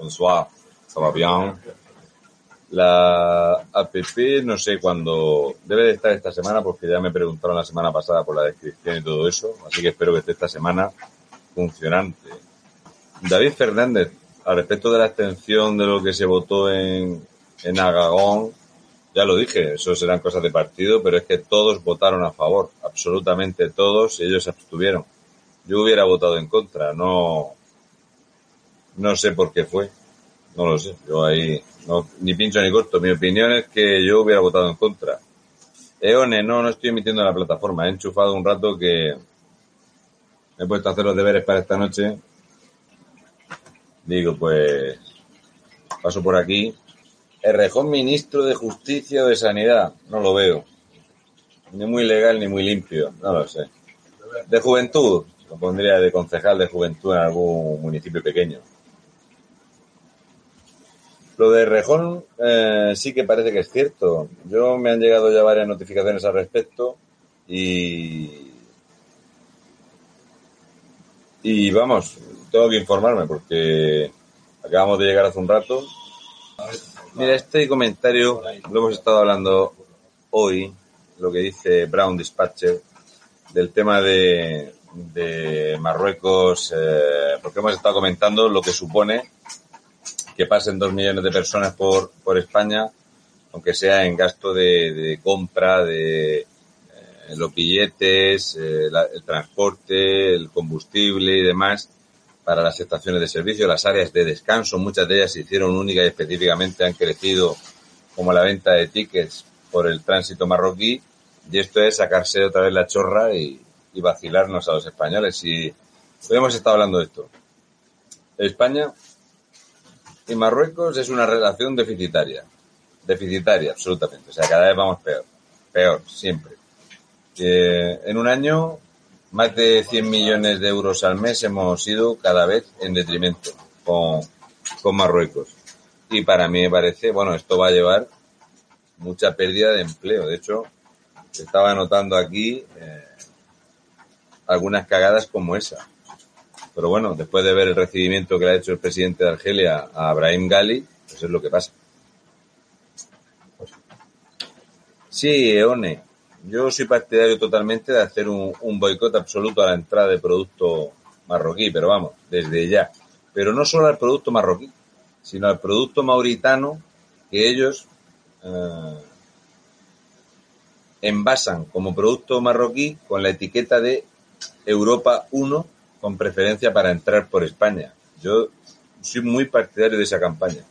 Bonsoir, ça. La app no sé cuándo debe de estar esta semana porque ya me preguntaron la semana pasada por la descripción y todo eso, así que espero que esté esta semana funcionante. David Fernández, al respecto de la extensión de lo que se votó en, en Agagón, ya lo dije, eso serán cosas de partido, pero es que todos votaron a favor, absolutamente todos, y ellos se abstuvieron. Yo hubiera votado en contra, no, no sé por qué fue, no lo sé, yo ahí no, ni pincho ni corto. Mi opinión es que yo hubiera votado en contra. Eone, no, no estoy emitiendo en la plataforma, he enchufado un rato que he puesto a hacer los deberes para esta noche. Digo, pues paso por aquí el rejón ministro de Justicia o de Sanidad, no lo veo. Ni muy legal ni muy limpio, no lo sé. De Juventud, lo pondría de concejal de Juventud en algún municipio pequeño. Lo de Rejón eh, sí que parece que es cierto. Yo me han llegado ya varias notificaciones al respecto y y vamos, tengo que informarme porque acabamos de llegar hace un rato Mira, este comentario lo hemos estado hablando hoy, lo que dice Brown Dispatcher, del tema de, Marruecos, eh, porque hemos estado comentando lo que supone que pasen dos millones de personas por, por España, aunque sea en gasto de, compra de eh, los billetes, eh, el transporte, el combustible y demás para las estaciones de servicio, las áreas de descanso, muchas de ellas se hicieron únicas y específicamente han crecido como la venta de tickets por el tránsito marroquí y esto es sacarse otra vez la chorra y, vacilarnos a los españoles. Y hoy hemos estado hablando de esto. España y Marruecos es una relación deficitaria, deficitaria absolutamente, o sea, cada vez vamos peor, peor, siempre. en un año más de 100 millones de euros al mes hemos ido cada vez en detrimento con, con Marruecos. Y para mí me parece, bueno, esto va a llevar mucha pérdida de empleo. De hecho, estaba anotando aquí eh, algunas cagadas como esa. Pero bueno, después de ver el recibimiento que le ha hecho el presidente de Argelia a Abraham Gali, pues es lo que pasa. Sí, Eone, yo soy partidario totalmente de hacer un, boicot absoluto a la entrada de producto marroquí, pero vamos, desde ya. Pero no solo al producto marroquí, sino al producto mauritano que ellos eh, envasan como producto marroquí con la etiqueta de Europa 1 con preferencia para entrar por España. Yo soy muy partidario de esa campaña.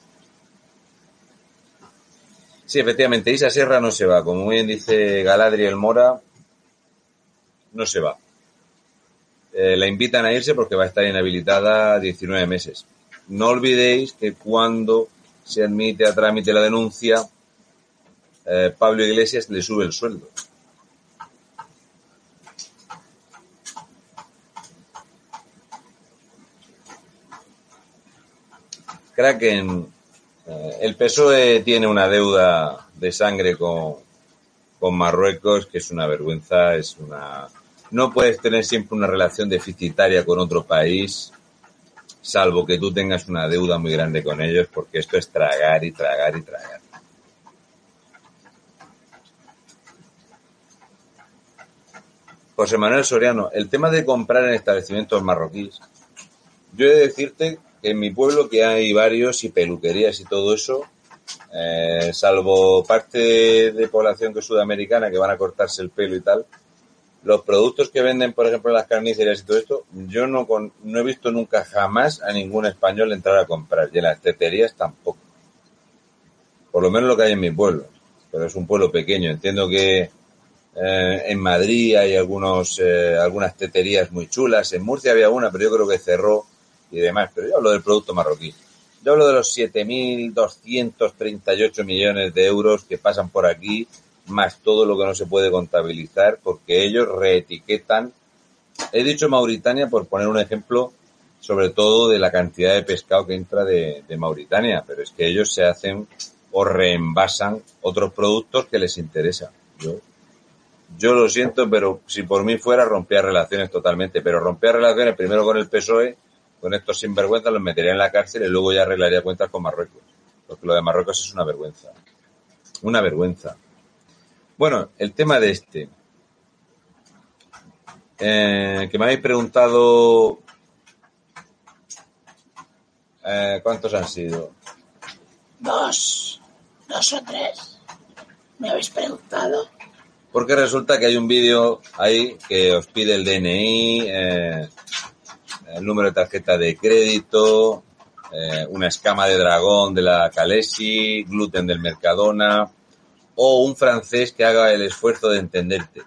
Sí, efectivamente, Isa Serra no se va. Como bien dice Galadriel Mora, no se va. Eh, la invitan a irse porque va a estar inhabilitada 19 meses. No olvidéis que cuando se admite a trámite la denuncia, eh, Pablo Iglesias le sube el sueldo. Kraken eh, el PSOE tiene una deuda de sangre con, con Marruecos que es una vergüenza, es una... No puedes tener siempre una relación deficitaria con otro país, salvo que tú tengas una deuda muy grande con ellos, porque esto es tragar y tragar y tragar. José Manuel Soriano, el tema de comprar en establecimientos marroquíes, yo he de decirte en mi pueblo, que hay varios y peluquerías y todo eso, eh, salvo parte de población que es sudamericana que van a cortarse el pelo y tal, los productos que venden, por ejemplo, en las carnicerías y todo esto, yo no, no he visto nunca jamás a ningún español entrar a comprar. Y en las teterías tampoco. Por lo menos lo que hay en mi pueblo. Pero es un pueblo pequeño. Entiendo que eh, en Madrid hay algunos, eh, algunas teterías muy chulas. En Murcia había una, pero yo creo que cerró y demás, pero yo hablo del producto marroquí. Yo hablo de los 7.238 millones de euros que pasan por aquí, más todo lo que no se puede contabilizar, porque ellos reetiquetan. He dicho Mauritania por poner un ejemplo, sobre todo de la cantidad de pescado que entra de, de Mauritania, pero es que ellos se hacen o reenvasan otros productos que les interesan. Yo, yo lo siento, pero si por mí fuera, rompía relaciones totalmente. Pero rompía relaciones primero con el PSOE con estos sinvergüenzas los metería en la cárcel y luego ya arreglaría cuentas con Marruecos. Porque lo de Marruecos es una vergüenza. Una vergüenza. Bueno, el tema de este. Eh, que me habéis preguntado eh, cuántos han sido. Dos, dos o tres. Me habéis preguntado. Porque resulta que hay un vídeo ahí que os pide el DNI, eh, el número de tarjeta de crédito, eh, una escama de dragón de la Calesi, gluten del Mercadona o un francés que haga el esfuerzo de entenderte.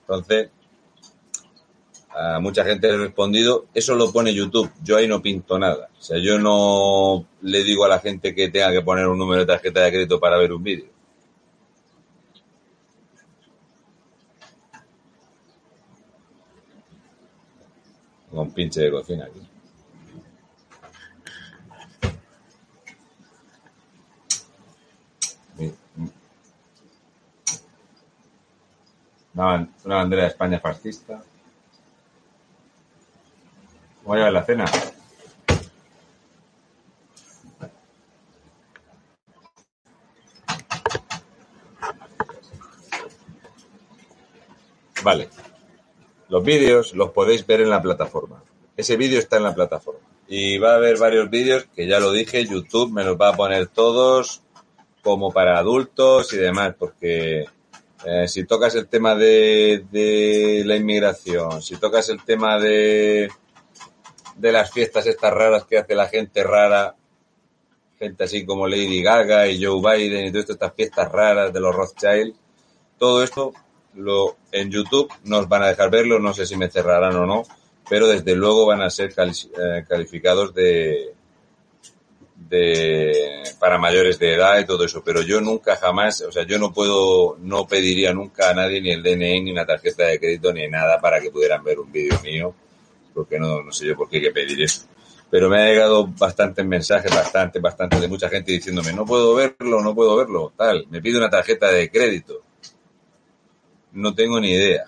Entonces, a mucha gente le he respondido, eso lo pone YouTube, yo ahí no pinto nada. O sea, yo no le digo a la gente que tenga que poner un número de tarjeta de crédito para ver un vídeo. Con un pinche de cocina aquí. Una, una bandera de España fascista. ¿Cómo lleva la cena? Vale. Los vídeos los podéis ver en la plataforma. Ese vídeo está en la plataforma. Y va a haber varios vídeos que ya lo dije, YouTube me los va a poner todos como para adultos y demás, porque eh, si tocas el tema de, de la inmigración, si tocas el tema de, de las fiestas estas raras que hace la gente rara, gente así como Lady Gaga y Joe Biden y todas estas fiestas raras de los Rothschild, todo esto lo, en YouTube nos van a dejar verlo, no sé si me cerrarán o no, pero desde luego van a ser eh, calificados de, de para mayores de edad y todo eso, pero yo nunca jamás, o sea, yo no puedo, no pediría nunca a nadie ni el DNI ni una tarjeta de crédito ni nada para que pudieran ver un vídeo mío, porque no, no sé yo por qué hay que pedir eso. Pero me ha llegado bastantes mensajes, bastante, bastante de mucha gente diciéndome, no puedo verlo, no puedo verlo, tal, me pide una tarjeta de crédito. No tengo ni idea.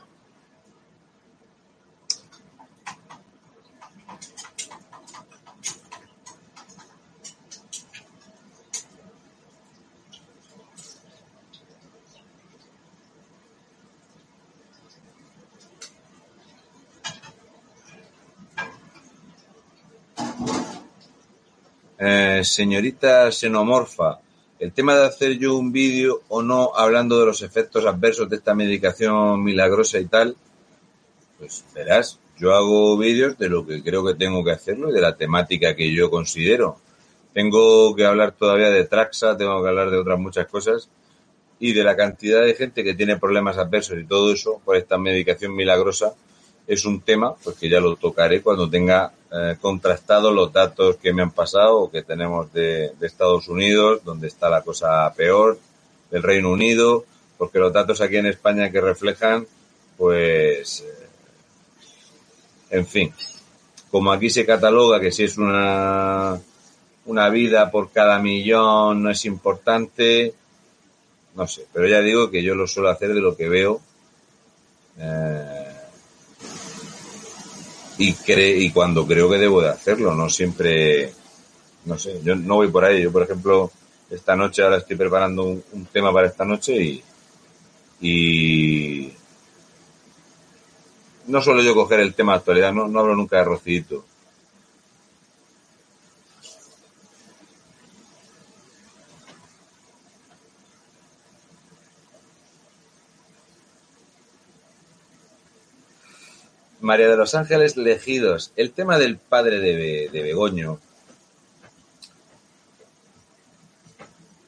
Eh, señorita xenomorfa, el tema de hacer yo un vídeo o no hablando de los efectos adversos de esta medicación milagrosa y tal, pues verás, yo hago vídeos de lo que creo que tengo que hacerlo y de la temática que yo considero. Tengo que hablar todavía de Traxa, tengo que hablar de otras muchas cosas y de la cantidad de gente que tiene problemas adversos y todo eso por esta medicación milagrosa es un tema pues que ya lo tocaré cuando tenga eh, contrastado los datos que me han pasado que tenemos de, de, Estados Unidos, donde está la cosa peor, del Reino Unido, porque los datos aquí en España que reflejan, pues, eh, en fin, como aquí se cataloga que si es una, una vida por cada millón no es importante, no sé, pero ya digo que yo lo suelo hacer de lo que veo. Eh, y cre y cuando creo que debo de hacerlo, no siempre, no sé, yo no voy por ahí. Yo, por ejemplo, esta noche ahora estoy preparando un, tema para esta noche y, y no suelo yo coger el tema de actualidad, no, no hablo nunca de Rocidito. María de los Ángeles Legidos. El tema del padre de, de Begoño.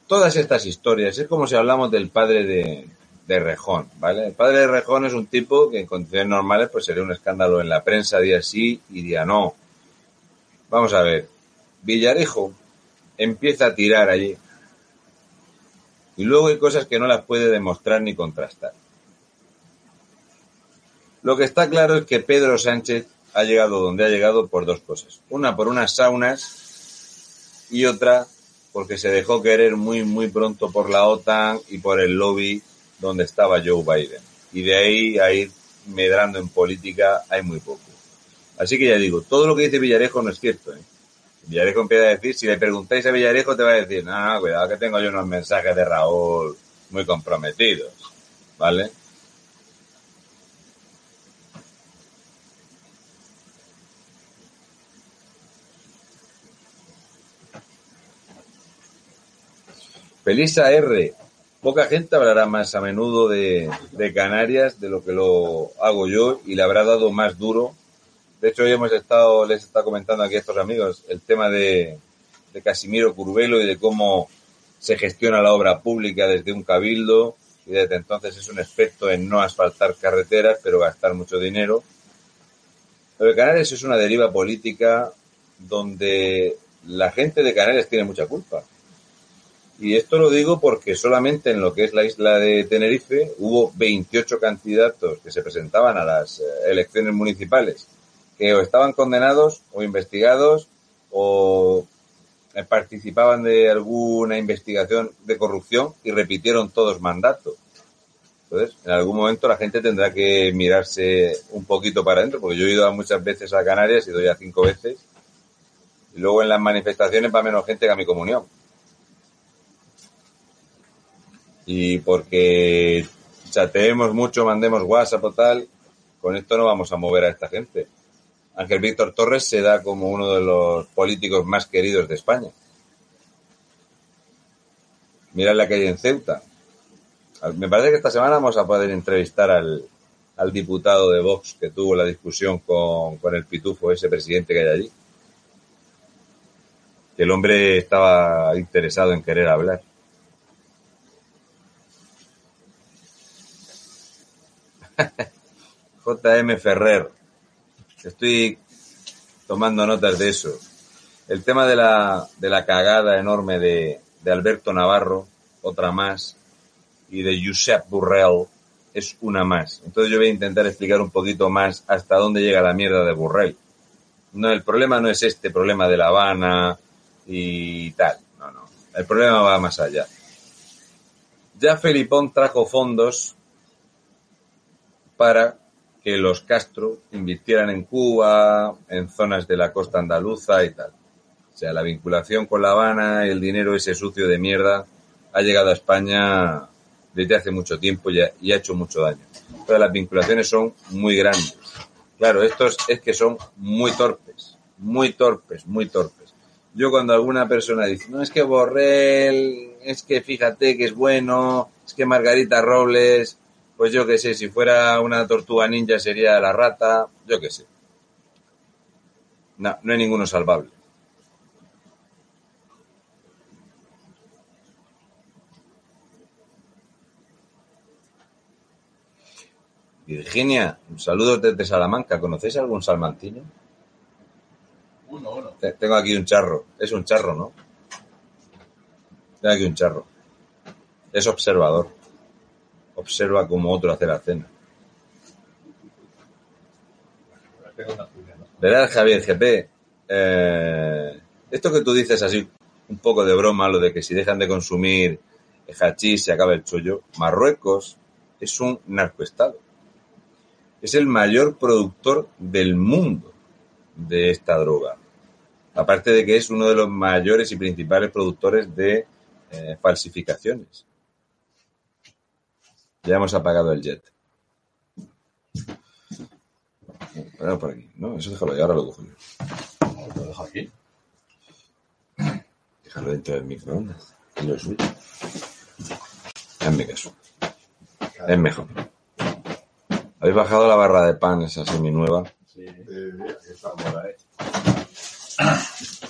Todas estas historias, es como si hablamos del padre de, de, Rejón, ¿vale? El padre de Rejón es un tipo que en condiciones normales pues sería un escándalo en la prensa día sí y día no. Vamos a ver. Villarejo empieza a tirar allí. Y luego hay cosas que no las puede demostrar ni contrastar. Lo que está claro es que Pedro Sánchez ha llegado donde ha llegado por dos cosas. Una por unas saunas y otra porque se dejó querer muy, muy pronto por la OTAN y por el lobby donde estaba Joe Biden. Y de ahí a ir medrando en política hay muy poco. Así que ya digo, todo lo que dice Villarejo no es cierto. ¿eh? Villarejo empieza a decir, si le preguntáis a Villarejo te va a decir, no, cuidado que tengo yo unos mensajes de Raúl muy comprometidos, ¿vale? Felisa R. Poca gente hablará más a menudo de, Canarias de lo que lo hago yo y le habrá dado más duro. De hecho, hoy hemos estado, les está comentando aquí a estos amigos el tema de, de Casimiro Curvelo y de cómo se gestiona la obra pública desde un cabildo y desde entonces es un experto en no asfaltar carreteras, pero gastar mucho dinero. Lo de Canarias es una deriva política donde la gente de Canarias tiene mucha culpa. Y esto lo digo porque solamente en lo que es la isla de Tenerife hubo 28 candidatos que se presentaban a las eh, elecciones municipales que o estaban condenados o investigados o eh, participaban de alguna investigación de corrupción y repitieron todos mandatos. Entonces, en algún momento la gente tendrá que mirarse un poquito para adentro, porque yo he ido muchas veces a Canarias, he ido ya cinco veces, y luego en las manifestaciones va menos gente que a mi comunión. Y porque chateemos mucho, mandemos WhatsApp o tal, con esto no vamos a mover a esta gente. Ángel Víctor Torres se da como uno de los políticos más queridos de España. Mira la que hay en Ceuta. Me parece que esta semana vamos a poder entrevistar al, al diputado de Vox que tuvo la discusión con, con el pitufo, ese presidente que hay allí. Que el hombre estaba interesado en querer hablar. JM Ferrer. Estoy tomando notas de eso. El tema de la, de la cagada enorme de, de Alberto Navarro, otra más, y de Josep Burrell es una más. Entonces yo voy a intentar explicar un poquito más hasta dónde llega la mierda de Burrell. No, el problema no es este problema de La Habana y tal. No, no. El problema va más allá. Ya Felipón trajo fondos para que los Castro invirtieran en Cuba, en zonas de la costa andaluza y tal. O sea, la vinculación con La Habana, el dinero ese sucio de mierda, ha llegado a España desde hace mucho tiempo y ha, y ha hecho mucho daño. Todas las vinculaciones son muy grandes. Claro, estos es que son muy torpes, muy torpes, muy torpes. Yo cuando alguna persona dice, no es que Borrell, es que fíjate que es bueno, es que Margarita Robles, pues yo qué sé, si fuera una tortuga ninja sería la rata, yo qué sé. No, no hay ninguno salvable. Virginia, saludos desde Salamanca. ¿Conocéis algún salmantino? Uno, uno. Tengo aquí un charro. Es un charro, ¿no? Tengo aquí un charro. Es observador. Observa como otro hace la cena. Verás, Javier GP, eh, esto que tú dices así, un poco de broma, lo de que si dejan de consumir hachís se acaba el chollo, Marruecos es un narcoestado. Es el mayor productor del mundo de esta droga. Aparte de que es uno de los mayores y principales productores de eh, falsificaciones. Ya hemos apagado el jet. Espera por aquí. No, eso déjalo, y ahora lo cojo yo. ¿Lo dejo aquí? Déjalo dentro del microondas. Es lo suyo. Hazme caso. Es mejor. ¿Habéis bajado la barra de pan, esa semi nueva? Sí. Está por ahí.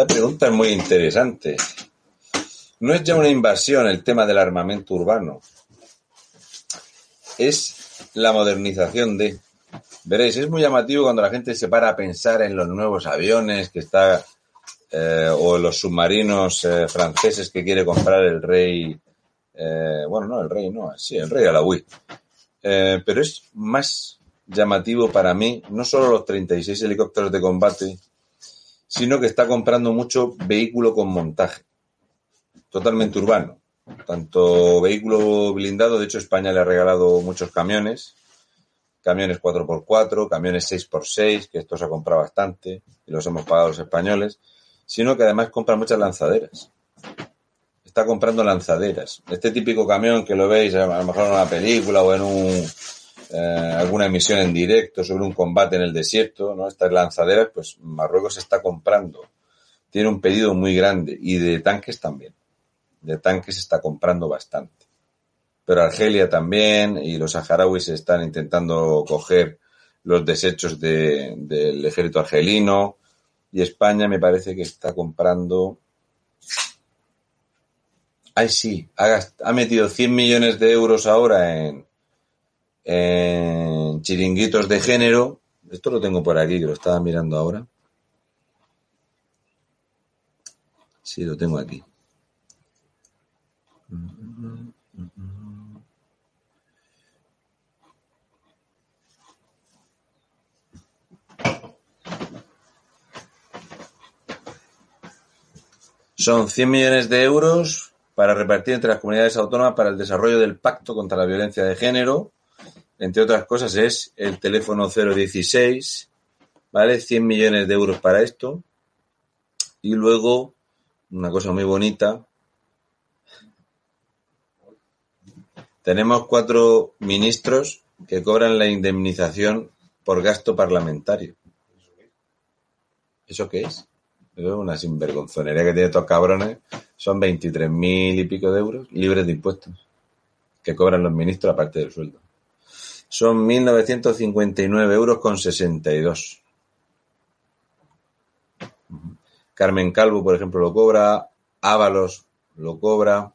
esta pregunta es muy interesante. No es ya una invasión el tema del armamento urbano. Es la modernización de. Veréis, es muy llamativo cuando la gente se para a pensar en los nuevos aviones que está eh, o los submarinos eh, franceses que quiere comprar el rey. eh, bueno, no, el rey no, sí, el rey Alawi. Pero es más llamativo para mí, no solo los 36 helicópteros de combate, sino que está comprando mucho vehículo con montaje, totalmente urbano. Tanto vehículo blindado, de hecho España le ha regalado muchos camiones, camiones 4x4, camiones 6x6, que esto se ha comprado bastante y los hemos pagado los españoles, sino que además compra muchas lanzaderas. Está comprando lanzaderas. Este típico camión que lo veis a lo mejor en una película o en un, eh, alguna emisión en directo sobre un combate en el desierto, ¿no? Estas lanzaderas, pues Marruecos está comprando. Tiene un pedido muy grande y de tanques también. De tanques está comprando bastante pero Argelia también y los saharauis están intentando coger los desechos de, del ejército argelino y España me parece que está comprando ay sí ha, ha metido 100 millones de euros ahora en en chiringuitos de género. Esto lo tengo por aquí que lo estaba mirando ahora. Sí lo tengo aquí. Son 100 millones de euros para repartir entre las comunidades autónomas para el desarrollo del pacto contra la violencia de género. Entre otras cosas es el teléfono 016, ¿vale? 100 millones de euros para esto. Y luego, una cosa muy bonita, tenemos cuatro ministros que cobran la indemnización por gasto parlamentario. ¿Eso qué es? Es una sinvergonzonería que tiene estos cabrones. Son 23.000 y pico de euros libres de impuestos que cobran los ministros aparte del sueldo. Son 1.959 euros con 62. Ujú. Carmen Calvo, por ejemplo, lo cobra. Ábalos lo cobra.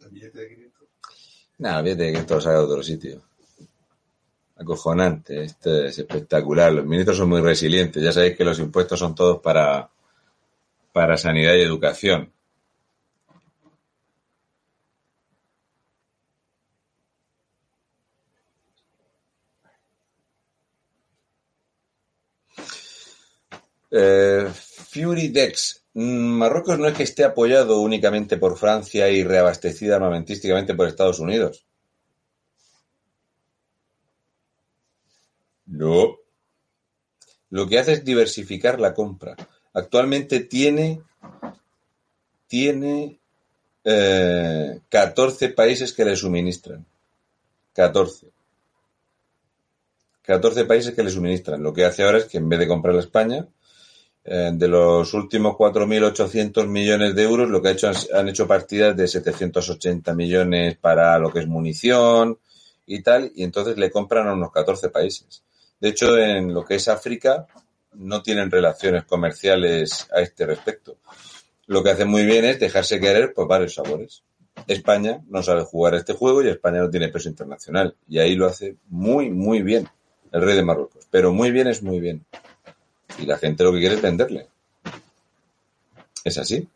El billete de 500. Nada, fíjate que esto lo saca de otro sitio. Acojonante, esto es espectacular. Los ministros son muy resilientes. Ya sabéis que los impuestos son todos para, para sanidad y educación. Eh, Fury Dex. Mm, Marruecos no es que esté apoyado únicamente por Francia y reabastecida armamentísticamente por Estados Unidos. No. Lo que hace es diversificar la compra. Actualmente tiene, tiene eh, 14 países que le suministran. 14. 14 países que le suministran. Lo que hace ahora es que en vez de comprarle a España, eh, de los últimos 4.800 millones de euros, lo que ha hecho han, hecho partidas de 780 millones para lo que es munición y tal, y entonces le compran a unos 14 países. De hecho, en lo que es África no tienen relaciones comerciales a este respecto. Lo que hace muy bien es dejarse querer por varios sabores. España no sabe jugar este juego y España no tiene peso internacional. Y ahí lo hace muy, muy bien el rey de Marruecos. Pero muy bien es muy bien. Y la gente lo que quiere es venderle. Es así.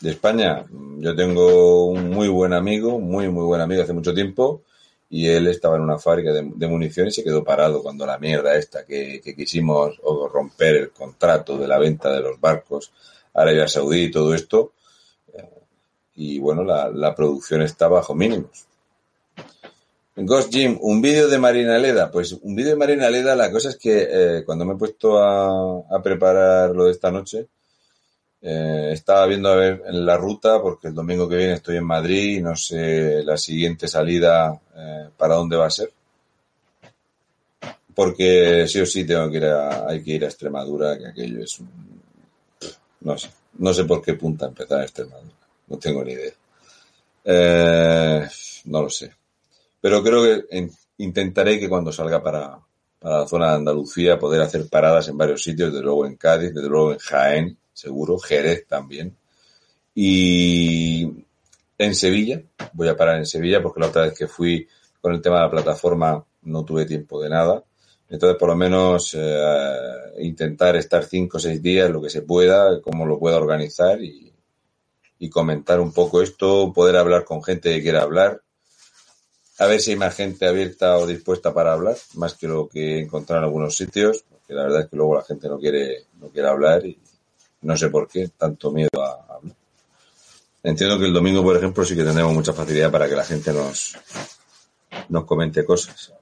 De España, yo tengo un muy buen amigo, muy, muy buen amigo hace mucho tiempo, y él estaba en una fábrica de, municiones y se quedó parado cuando la mierda esta que, que quisimos romper el contrato de la venta de los barcos a Arabia Saudí y todo esto, eh, y bueno, la producción está bajo mínimos. Ghost Jim, un vídeo de Marina Leda. Pues un vídeo de Marina Leda, la cosa es que eh, cuando me he puesto a, a preparar lo de esta noche, eh, estaba viendo a ver en la ruta, porque el domingo que viene estoy en Madrid y no sé la siguiente salida eh, para dónde va a ser. Porque sí o sí tengo que ir a, hay que ir a Extremadura, que aquello es un... No sé, no sé por qué punta empezar a Extremadura, no tengo ni idea. Eh, no lo sé. Pero creo que en- intentaré que cuando salga para, para la zona de Andalucía poder hacer paradas en varios sitios, desde luego en Cádiz, desde luego en Jaén, seguro, Jerez también. Y en Sevilla, voy a parar en Sevilla porque la otra vez que fui con el tema de la plataforma no tuve tiempo de nada. Entonces, por lo menos eh, intentar estar cinco o seis días, lo que se pueda, cómo lo pueda organizar y, y comentar un poco esto, poder hablar con gente que quiera hablar. A ver si hay más gente abierta o dispuesta para hablar, más que lo que he encontrado en algunos sitios, porque la verdad es que luego la gente no quiere, no quiere hablar y no sé por qué, tanto miedo a hablar. Entiendo que el domingo, por ejemplo, sí que tendremos mucha facilidad para que la gente nos, nos comente cosas.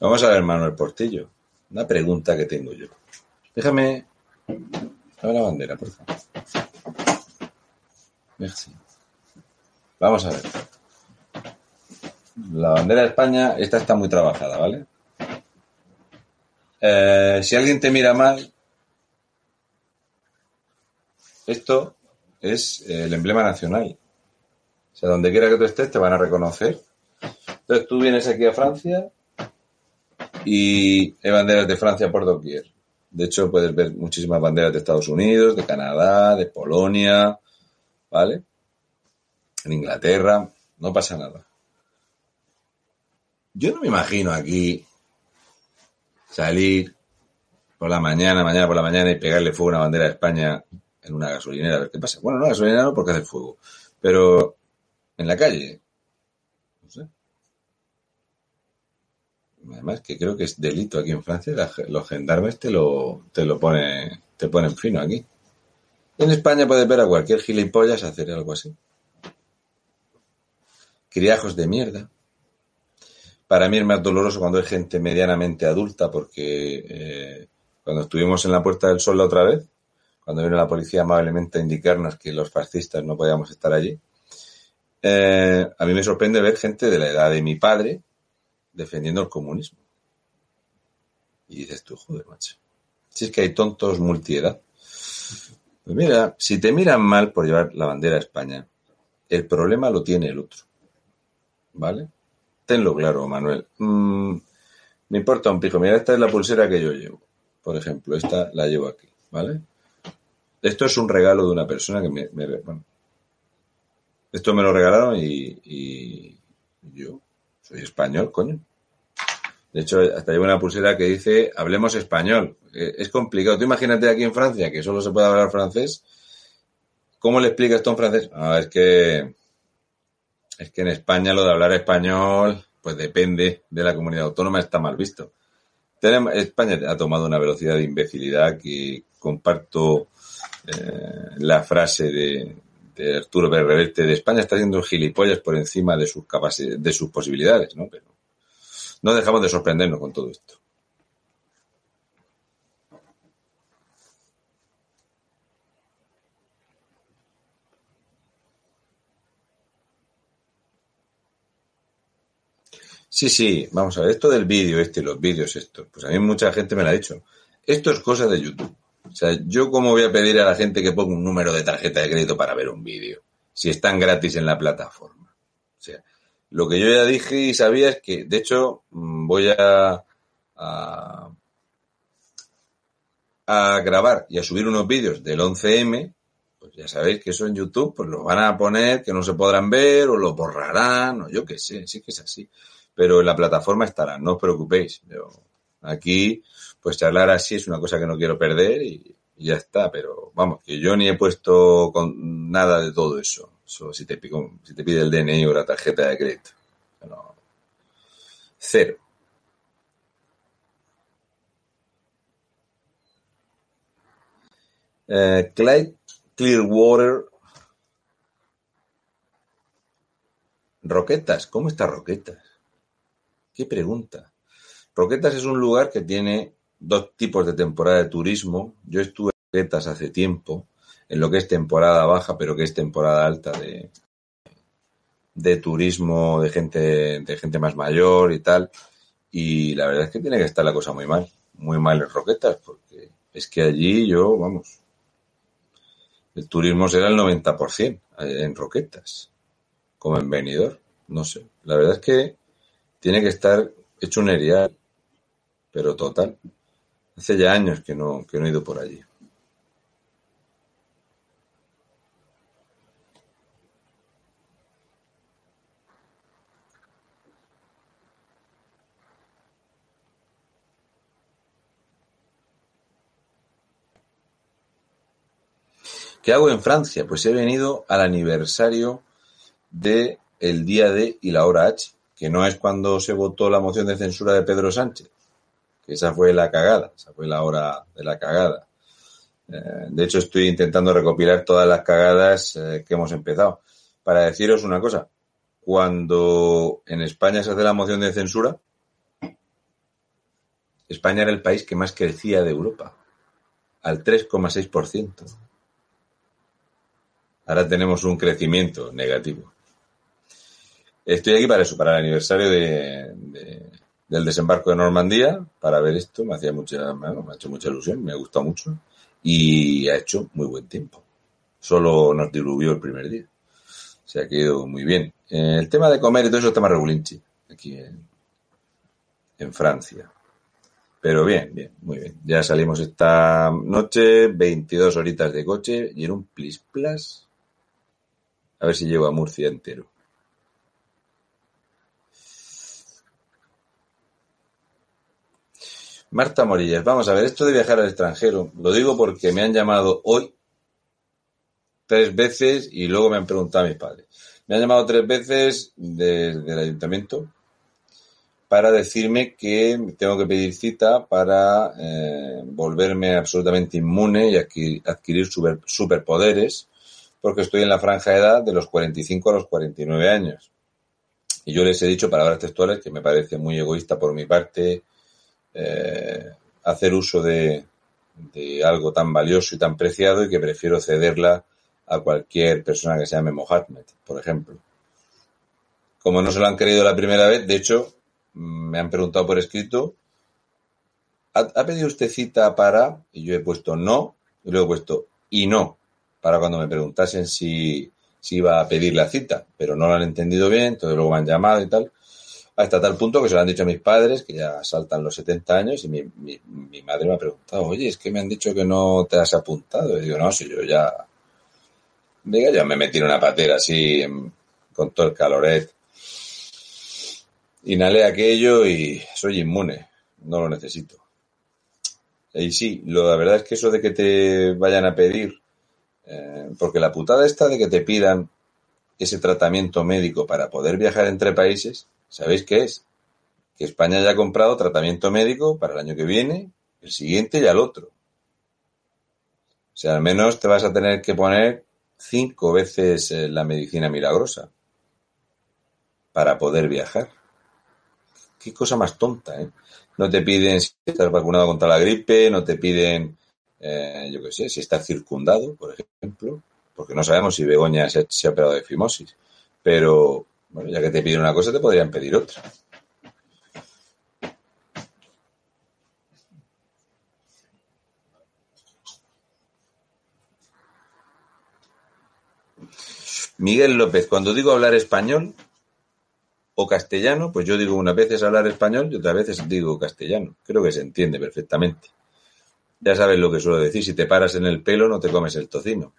Vamos a ver, Manuel Portillo. Una pregunta que tengo yo. Déjame. Dame la bandera, por favor. Vamos a ver. La bandera de España, esta está muy trabajada, ¿vale? Eh, si alguien te mira mal, esto es el emblema nacional. O sea, donde quiera que tú estés, te van a reconocer. Entonces tú vienes aquí a Francia y hay banderas de Francia por doquier. De hecho, puedes ver muchísimas banderas de Estados Unidos, de Canadá, de Polonia, ¿vale? En Inglaterra, no pasa nada. Yo no me imagino aquí salir por la mañana, mañana por la mañana y pegarle fuego a una bandera de España en una gasolinera a ver qué pasa. Bueno, no, gasolinera no porque hace fuego, pero en la calle, no sé. Además que creo que es delito aquí en Francia, los gendarmes te lo, te lo pone, te ponen fino aquí. En España puedes ver a cualquier gilipollas hacer algo así. Criajos de mierda. Para mí es más doloroso cuando hay gente medianamente adulta, porque eh, cuando estuvimos en la Puerta del Sol la otra vez, cuando vino la policía amablemente a indicarnos que los fascistas no podíamos estar allí, eh, a mí me sorprende ver gente de la edad de mi padre defendiendo el comunismo. Y dices tú, joder, macho. Si es que hay tontos multiedad. Pues mira, si te miran mal por llevar la bandera de España, el problema lo tiene el otro. ¿Vale? Tenlo claro, Manuel. Mm, me importa un pico. Mira, esta es la pulsera que yo llevo. Por ejemplo, esta la llevo aquí. ¿Vale? Esto es un regalo de una persona que me... bueno, esto me lo regalaron y yo soy español, coño. De hecho, hasta llevo una pulsera que dice hablemos español. Eh, Es complicado. Tú imagínate aquí en Francia que solo se puede hablar francés. ¿Cómo le explicas esto en francés? Ah, es que es que en España lo de hablar español, pues depende de la comunidad autónoma, está mal visto. España ha tomado una velocidad de imbecilidad que comparto eh, la frase de, Arturo Pérez Reverte de España está haciendo gilipollas por encima de sus de sus posibilidades, ¿no? Pero no dejamos de sorprendernos con todo esto. Sí, sí, vamos a ver, esto del vídeo este, los vídeos estos, pues a mí mucha gente me lo ha dicho. Esto es cosa de YouTube. O sea, yo cómo voy a pedir a la gente que ponga un número de tarjeta de crédito para ver un vídeo, si están gratis en la plataforma. O sea, lo que yo ya dije y sabía es que, de hecho, mm, voy a, a, a grabar y a subir unos vídeos del 11M, pues ya sabéis que eso en YouTube pues lo van a poner que no se podrán ver o lo borrarán o yo qué sé, sí que es así. Pero en la plataforma estarán, no os preocupéis. Yo, aquí, pues charlar así es una cosa que no quiero perder y, y ya está. Pero vamos, que yo ni he puesto con nada de todo eso. Eso si te, pico- si te pide el DNI o la tarjeta de crédito. No. Cero. Eh, Clyde Clearwater. Roquetas, ¿cómo está Roquetas? ¿Qué pregunta? Roquetas es un lugar que tiene dos tipos de temporada de turismo. Yo estuve en Roquetas hace tiempo, en lo que es temporada baja, pero que es temporada alta de, de turismo de gente, de gente más mayor y tal. Y la verdad es que tiene que estar la cosa muy mal, muy mal en Roquetas, porque es que allí yo, vamos, el turismo será el 90% en Roquetas, como en Benidorm. no sé. La verdad es que tiene que estar hecho un erial, pero total. Hace ya años que no, que no he ido por allí. ¿Qué hago en Francia? Pues he venido al aniversario de el día D y la hora H, que no es cuando se votó la moción de censura de Pedro Sánchez, que esa fue la cagada, esa fue la hora de la cagada. Eh, de hecho, estoy intentando recopilar todas las cagadas eh, que hemos empezado. Para deciros una cosa, cuando en España se hace la moción de censura, España era el país que más crecía de Europa, al 3,6%. Ahora tenemos un crecimiento negativo. Estoy aquí para eso, para el aniversario de, del desembarco de Normandía, para ver esto. Me hacía mucha, me ha hecho mucha ilusión, me ha gustado mucho y ha hecho muy buen tiempo. Solo nos diluvió el primer día. Se ha quedado muy bien. El tema de comer y todo eso está más regulinchi aquí en, en Francia. Pero bien, bien, muy bien. Ya salimos esta noche, 22 horitas de coche y en un plis plas a ver si llego a Murcia entero. Marta Morillas, vamos a ver, esto de viajar al extranjero, lo digo porque me han llamado hoy tres veces y luego me han preguntado a mis padres. Me han llamado tres veces desde el ayuntamiento para decirme que tengo que pedir cita para eh, volverme absolutamente inmune y adquirir, super, superpoderes porque estoy en la franja de edad de los 45 a los 49 años. Y yo les he dicho palabras textuales que me parece muy egoísta por mi parte eh, hacer uso de, algo tan valioso y tan preciado y que prefiero cederla a cualquier persona que se llame Mohammed, por ejemplo. Como no se lo han creído la primera vez, de hecho, me han preguntado por escrito, ¿ha, ¿ha pedido usted cita para? Y yo he puesto no, y luego he puesto y no para cuando me preguntasen si, si iba a pedir la cita, pero no lo han entendido bien, entonces luego me han llamado y tal, hasta tal punto que se lo han dicho a mis padres, que ya saltan los 70 años, y mi, mi, madre me ha preguntado, oye, es que me han dicho que no te has apuntado. Y digo, no, si yo ya, diga, ya me metí en una patera así, con todo el caloret. Inhalé aquello y soy inmune, no lo necesito. Y sí, lo, la verdad es que eso de que te vayan a pedir eh, porque la putada está de que te pidan ese tratamiento médico para poder viajar entre países, ¿sabéis qué es? Que España ya ha comprado tratamiento médico para el año que viene, el siguiente y al otro. O sea, al menos te vas a tener que poner cinco veces eh, la medicina milagrosa para poder viajar. Qué cosa más tonta, ¿eh? No te piden si estás vacunado contra la gripe, no te piden eh, yo qué sé, si está circundado, por ejemplo, porque no sabemos si Begoña se, ha operado de fimosis, pero bueno, ya que te piden una cosa, te podrían pedir otra. Miguel López, cuando digo hablar español o castellano, pues yo digo unas veces hablar español y otras veces digo castellano. Creo que se entiende perfectamente. Ya sabes lo que suelo decir, si te paras en el pelo no te comes el tocino.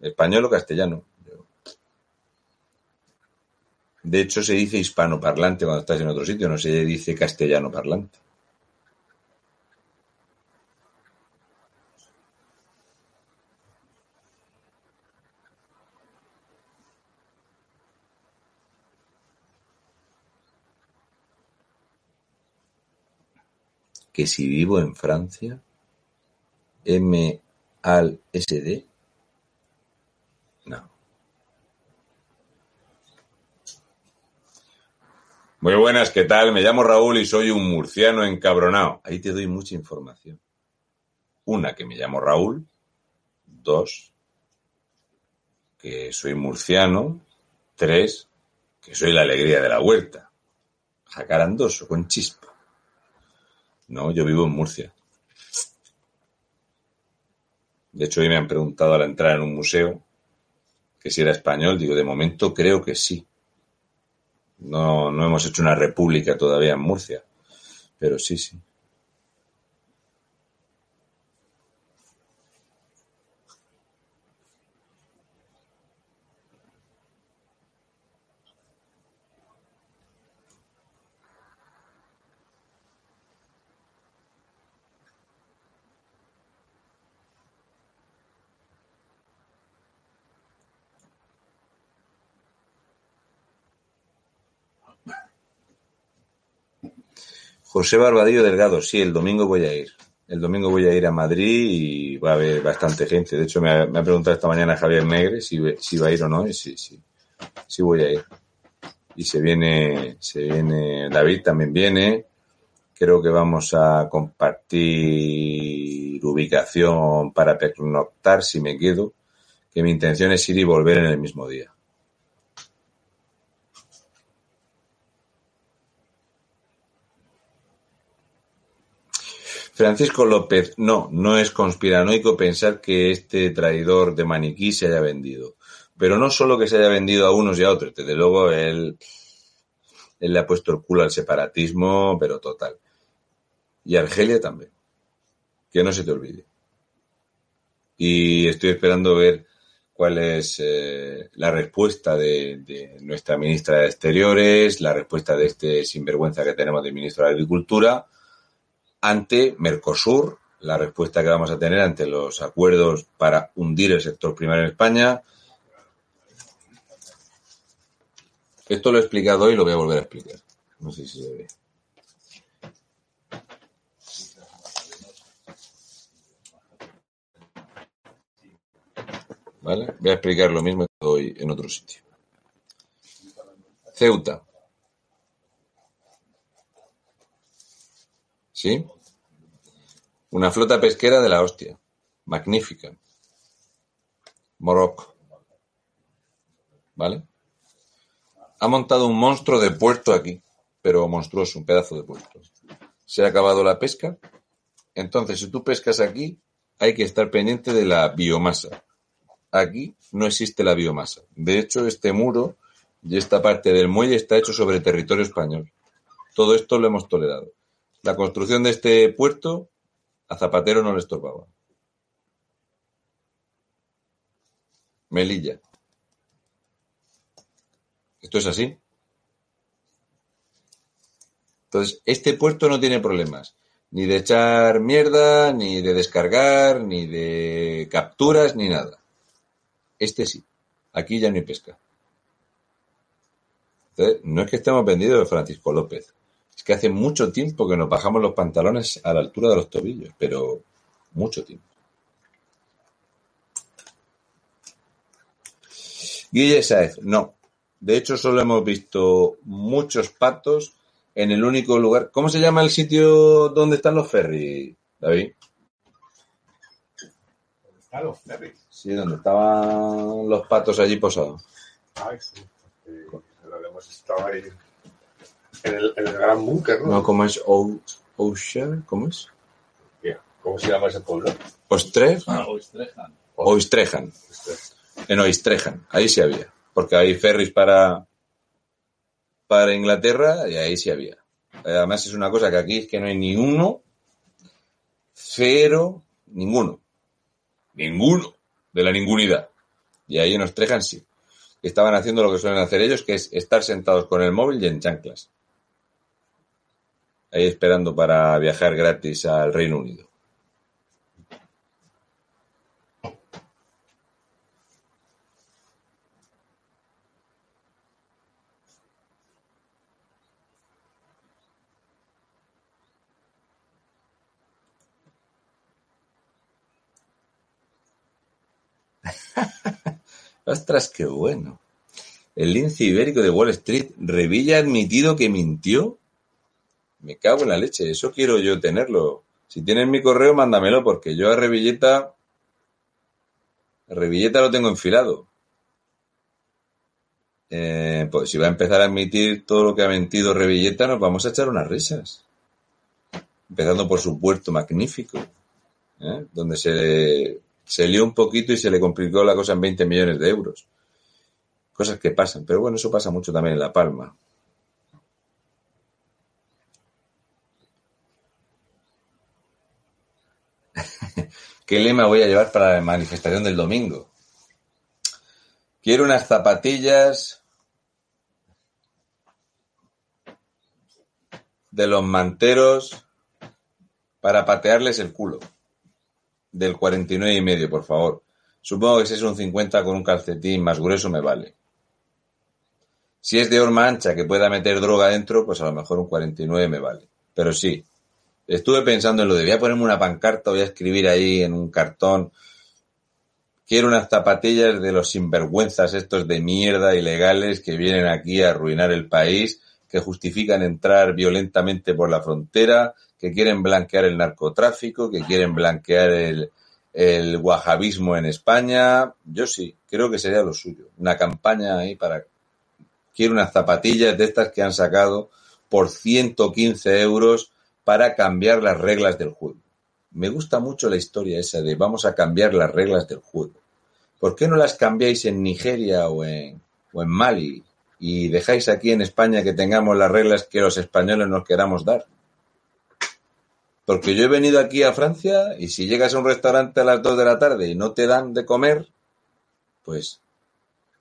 Español o castellano. De hecho, se dice hispanoparlante cuando estás en otro sitio, no se dice castellano parlante. Que si vivo en Francia, M al SD, no. Muy buenas, ¿qué tal? Me llamo Raúl y soy un murciano encabronado. Ahí te doy mucha información. Una, que me llamo Raúl. Dos, que soy murciano. Tres, que soy la alegría de la huerta. Jacarandoso, con chispa. No, yo vivo en Murcia. De hecho, hoy me han preguntado al entrar en un museo que si era español, digo, de momento creo que sí. No, no hemos hecho una república todavía en Murcia, pero sí, sí. José Barbadillo Delgado, sí, el domingo voy a ir. El domingo voy a ir a Madrid y va a haber bastante gente. De hecho, me ha, preguntado esta mañana Javier Negre si, si va a ir o no, y sí, sí, sí voy a ir. Y se viene, se viene, David también viene. Creo que vamos a compartir ubicación para pernoctar si me quedo, que mi intención es ir y volver en el mismo día. Francisco López, no, no es conspiranoico pensar que este traidor de maniquí se haya vendido. Pero no solo que se haya vendido a unos y a otros, desde luego él, él le ha puesto el culo al separatismo, pero total. Y Argelia también. Que no se te olvide. Y estoy esperando ver cuál es eh, la respuesta de, de, nuestra ministra de Exteriores, la respuesta de este sinvergüenza que tenemos de ministro de Agricultura ante Mercosur, la respuesta que vamos a tener ante los acuerdos para hundir el sector primario en España. Esto lo he explicado hoy y lo voy a volver a explicar. No sé si se ve. ¿Vale? Voy a explicar lo mismo que hoy en otro sitio. Ceuta. ¿Sí? Una flota pesquera de la hostia. Magnífica. Morocco. ¿Vale? Ha montado un monstruo de puerto aquí, pero monstruoso, un pedazo de puerto. Se ha acabado la pesca. Entonces, si tú pescas aquí, hay que estar pendiente de la biomasa. Aquí no existe la biomasa. De hecho, este muro y esta parte del muelle está hecho sobre territorio español. Todo esto lo hemos tolerado. La construcción de este puerto a Zapatero no le estorbaba. Melilla. Esto es así. Entonces, este puerto no tiene problemas. Ni de echar mierda, ni de descargar, ni de capturas, ni nada. Este sí. Aquí ya no hay pesca. No es que estemos vendidos de Francisco López. Es que hace mucho tiempo que nos bajamos los pantalones a la altura de los tobillos, pero mucho tiempo. Guille Saez, no. De hecho, solo hemos visto muchos patos en el único lugar. ¿Cómo se llama el sitio donde están los ferries, David? ¿Dónde están los ferries? Sí, donde estaban los patos allí posados. Ay, sí. Lo hemos estado ahí en el, en el gran búnker, ¿no? No, ¿cómo es? O- Ousha, ¿Cómo es? ¿Cómo se llama ese pueblo? Ostrev, Ah, Oistrejan. Oistrejan. En Oistrejan, ahí sí había. Porque hay ferries para, para Inglaterra y ahí sí había. Además es una cosa que aquí es que no hay ni uno, cero, ninguno. Ninguno de la ningunidad. Y ahí en Ostrejan sí. Estaban haciendo lo que suelen hacer ellos, que es estar sentados con el móvil y en chanclas. Ahí esperando para viajar gratis al Reino Unido. Ostras, qué bueno. El lince ibérico de Wall Street. Revilla ha admitido que mintió. Me cago en la leche. Eso quiero yo tenerlo. Si tienes mi correo, mándamelo, porque yo a Revilleta. Revilleta lo tengo enfilado. Eh, pues si va a empezar a admitir todo lo que ha mentido Revilleta, nos vamos a echar unas risas. Empezando por su puerto magnífico, ¿eh? donde se, se lió un poquito y se le complicó la cosa en 20 millones de euros. Cosas que pasan. Pero bueno, eso pasa mucho también en La Palma. ¿Qué lema voy a llevar para la manifestación del domingo? Quiero unas zapatillas de los manteros para patearles el culo. Del 49 y medio, por favor. Supongo que si es un 50 con un calcetín más grueso me vale. Si es de horma ancha que pueda meter droga dentro, pues a lo mejor un 49 me vale. Pero sí, estuve pensando en lo de voy a ponerme una pancarta, voy a escribir ahí en un cartón. Quiero unas zapatillas de los sinvergüenzas estos de mierda ilegales que vienen aquí a arruinar el país, que justifican entrar violentamente por la frontera, que quieren blanquear el narcotráfico, que quieren blanquear el, el wahabismo en España. Yo sí, creo que sería lo suyo. Una campaña ahí para... Quiero unas zapatillas de estas que han sacado por 115 euros para cambiar las reglas del juego. Me gusta mucho la historia esa de vamos a cambiar las reglas del juego. ¿Por qué no las cambiáis en Nigeria o en, Mali y dejáis aquí en España que tengamos las reglas que los españoles nos queramos dar? Porque yo he venido aquí a Francia y si llegas a un restaurante a las 2 de la tarde y no te dan de comer, pues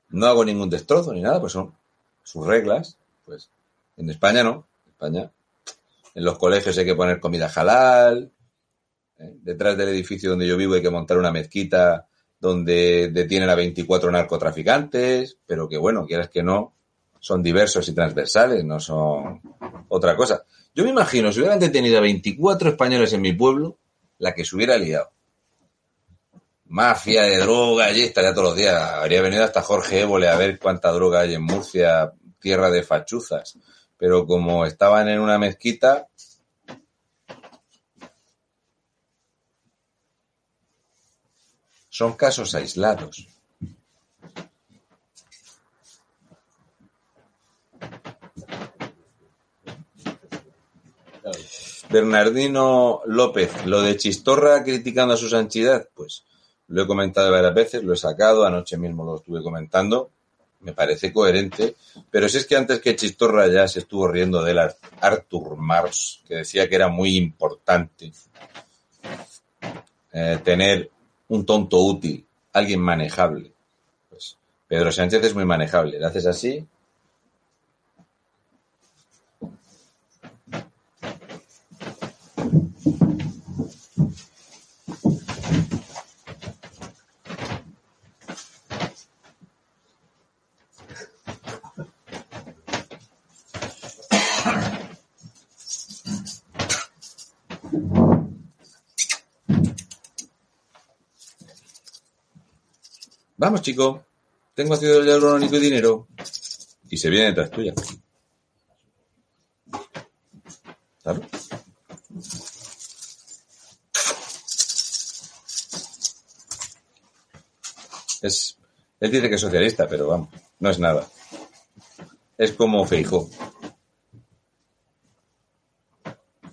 no hago ningún destrozo ni nada, pues son sus reglas. Pues en España no. En España, en los colegios hay que poner comida halal. ¿eh? Detrás del edificio donde yo vivo hay que montar una mezquita donde detienen a 24 narcotraficantes, pero que bueno, quieras que no, son diversos y transversales, no son otra cosa. Yo me imagino, si hubieran detenido a 24 españoles en mi pueblo, la que se hubiera liado. Mafia de droga, allí estaría todos los días. Habría venido hasta Jorge Évole a ver cuánta droga hay en Murcia, tierra de fachuzas. Pero como estaban en una mezquita, son casos aislados. Bernardino López, lo de Chistorra criticando a su sanchidad, pues lo he comentado varias veces, lo he sacado, anoche mismo lo estuve comentando, me parece coherente, pero si es que antes que Chistorra ya se estuvo riendo del Arthur Mars, que decía que era muy importante eh, tener un tonto útil, alguien manejable. Pues Pedro Sánchez es muy manejable, le haces así Vamos, chico. Tengo ácido hialurónico y dinero. Y se viene detrás tuya. ¿Claro? Es, él dice que es socialista, pero vamos, no es nada. Es como Feijó.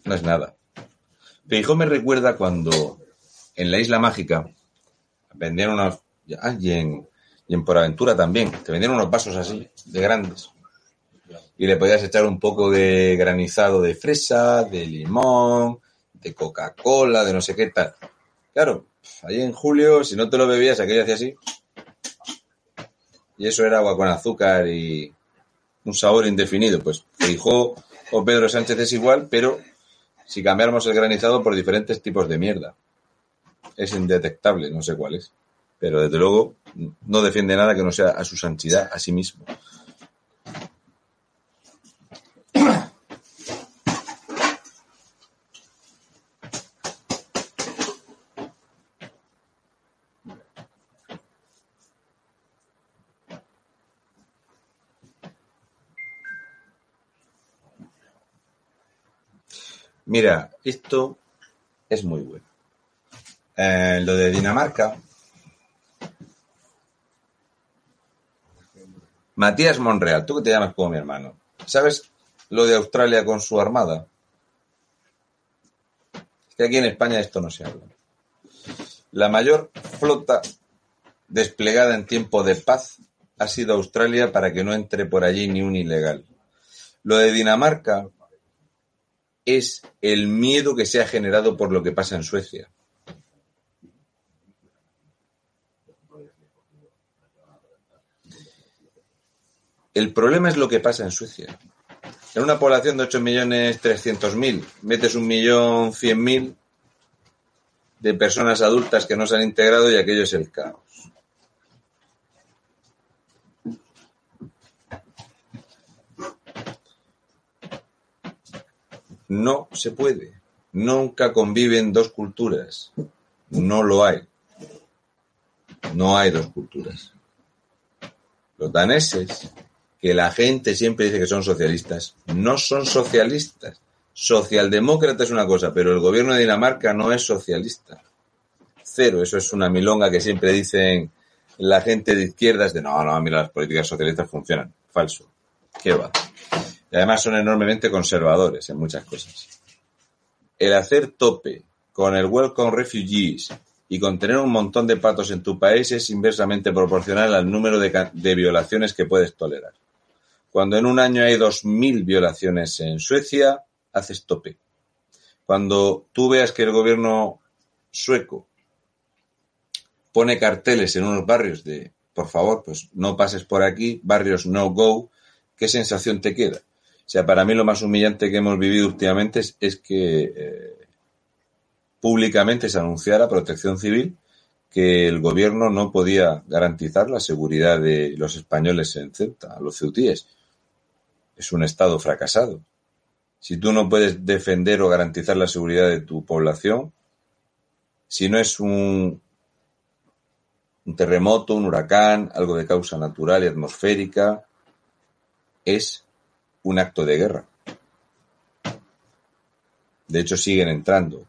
No es nada. Feijó me recuerda cuando en la Isla Mágica vendían unos... y, en, y en Por Aventura también. Te vendían unos vasos así, de grandes. Y le podías echar un poco de granizado de fresa, de limón, de Coca-Cola, de no sé qué tal. Claro, ahí en julio, si no te lo bebías, aquello hacía así. Y eso era agua con azúcar y un sabor indefinido. Pues Feijó o Pedro Sánchez es igual, pero si cambiáramos el granizado por diferentes tipos de mierda. Es indetectable, no sé cuál es. Pero desde luego no defiende nada que no sea a su santidad, a sí mismo. Mira, esto es muy bueno. Eh, lo de Dinamarca. Matías Monreal, tú que te llamas como mi hermano. ¿Sabes lo de Australia con su armada? Es que aquí en España esto no se habla. La mayor flota desplegada en tiempo de paz ha sido Australia para que no entre por allí ni un ilegal. Lo de Dinamarca es el miedo que se ha generado por lo que pasa en Suecia. El problema es lo que pasa en Suecia. En una población de 8.300.000, metes un millón cien mil de personas adultas que no se han integrado y aquello es el caos. No se puede. Nunca conviven dos culturas. No lo hay. No hay dos culturas. Los daneses, que la gente siempre dice que son socialistas, no son socialistas. Socialdemócrata es una cosa, pero el gobierno de Dinamarca no es socialista. Cero, eso es una milonga que siempre dicen la gente de izquierdas de no, no, mira, las políticas socialistas funcionan. Falso. ¿Qué va? Y además son enormemente conservadores en muchas cosas. El hacer tope con el Welcome Refugees y con tener un montón de patos en tu país es inversamente proporcional al número de, de violaciones que puedes tolerar. Cuando en un año hay 2.000 violaciones en Suecia, haces tope. Cuando tú veas que el gobierno sueco pone carteles en unos barrios de, por favor, pues no pases por aquí, barrios no go, ¿qué sensación te queda? O sea, para mí lo más humillante que hemos vivido últimamente es, que eh, públicamente se anunciara protección civil que el gobierno no podía garantizar la seguridad de los españoles en Ceuta, los ceutíes. Es un Estado fracasado. Si tú no puedes defender o garantizar la seguridad de tu población, si no es un, terremoto, un huracán, algo de causa natural y atmosférica, es un acto de guerra. De hecho, siguen entrando.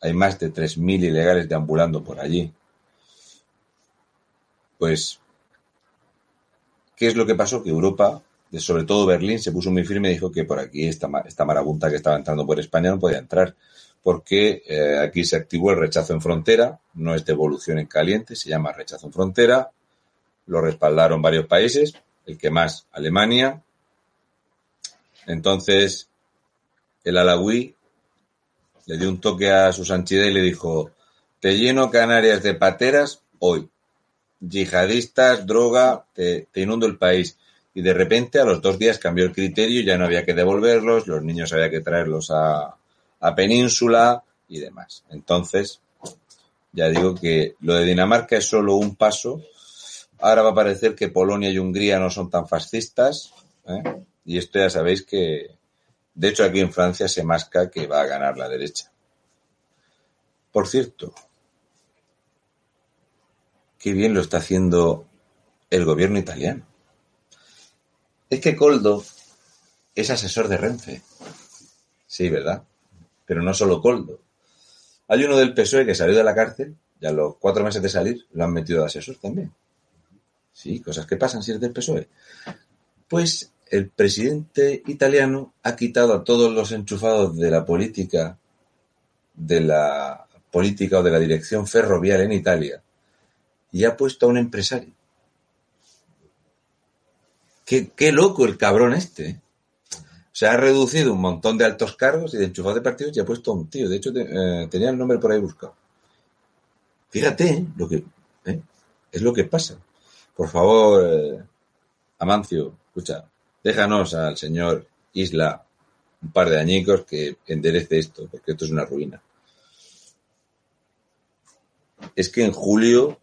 Hay más de 3.000 ilegales deambulando por allí. Pues, ¿qué es lo que pasó? Que Europa, sobre todo Berlín, se puso muy firme y dijo que por aquí esta, esta marabunta que estaba entrando por España no podía entrar, porque eh, aquí se activó el rechazo en frontera, no es devolución en caliente, se llama rechazo en frontera, lo respaldaron varios países, el que más, Alemania, entonces, el alawí le dio un toque a su sanchida y le dijo, te lleno Canarias de pateras hoy. Yihadistas, droga, te, inundo el país. Y de repente a los dos días cambió el criterio, ya no había que devolverlos, los niños había que traerlos a, a Península y demás. Entonces, ya digo que lo de Dinamarca es solo un paso. Ahora va a parecer que Polonia y Hungría no son tan fascistas. ¿eh? Y esto ya sabéis que, de hecho, aquí en Francia se masca que va a ganar la derecha. Por cierto, qué bien lo está haciendo el gobierno italiano. Es que Coldo es asesor de Renfe. Sí, ¿verdad? Pero no solo Coldo. Hay uno del PSOE que salió de la cárcel y a los cuatro meses de salir lo han metido de asesor también. Sí, cosas que pasan si eres del PSOE. Pues el presidente italiano ha quitado a todos los enchufados de la política, de la política o de la dirección ferroviaria en Italia y ha puesto a un empresario. Qué, loco el cabrón este. Se ha reducido un montón de altos cargos y de enchufados de partidos y ha puesto a un tío. De hecho, eh, tenía el nombre por ahí buscado. Fíjate ¿eh? lo que ¿eh? es lo que pasa. Por favor, Amancio, escucha, Déjanos al señor Isla un par de añicos que enderece esto, porque esto es una ruina. Es que en julio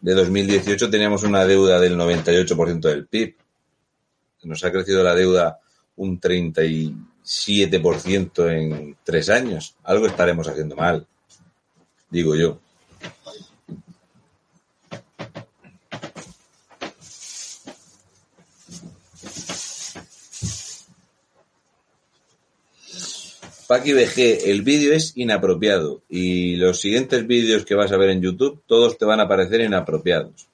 de 2018 teníamos una deuda del 98% del PIB. Nos ha crecido la deuda un 37% en tres años. Algo estaremos haciendo mal, digo yo. Paqui BG, el vídeo es inapropiado y los siguientes vídeos que vas a ver en YouTube, todos te van a parecer inapropiados.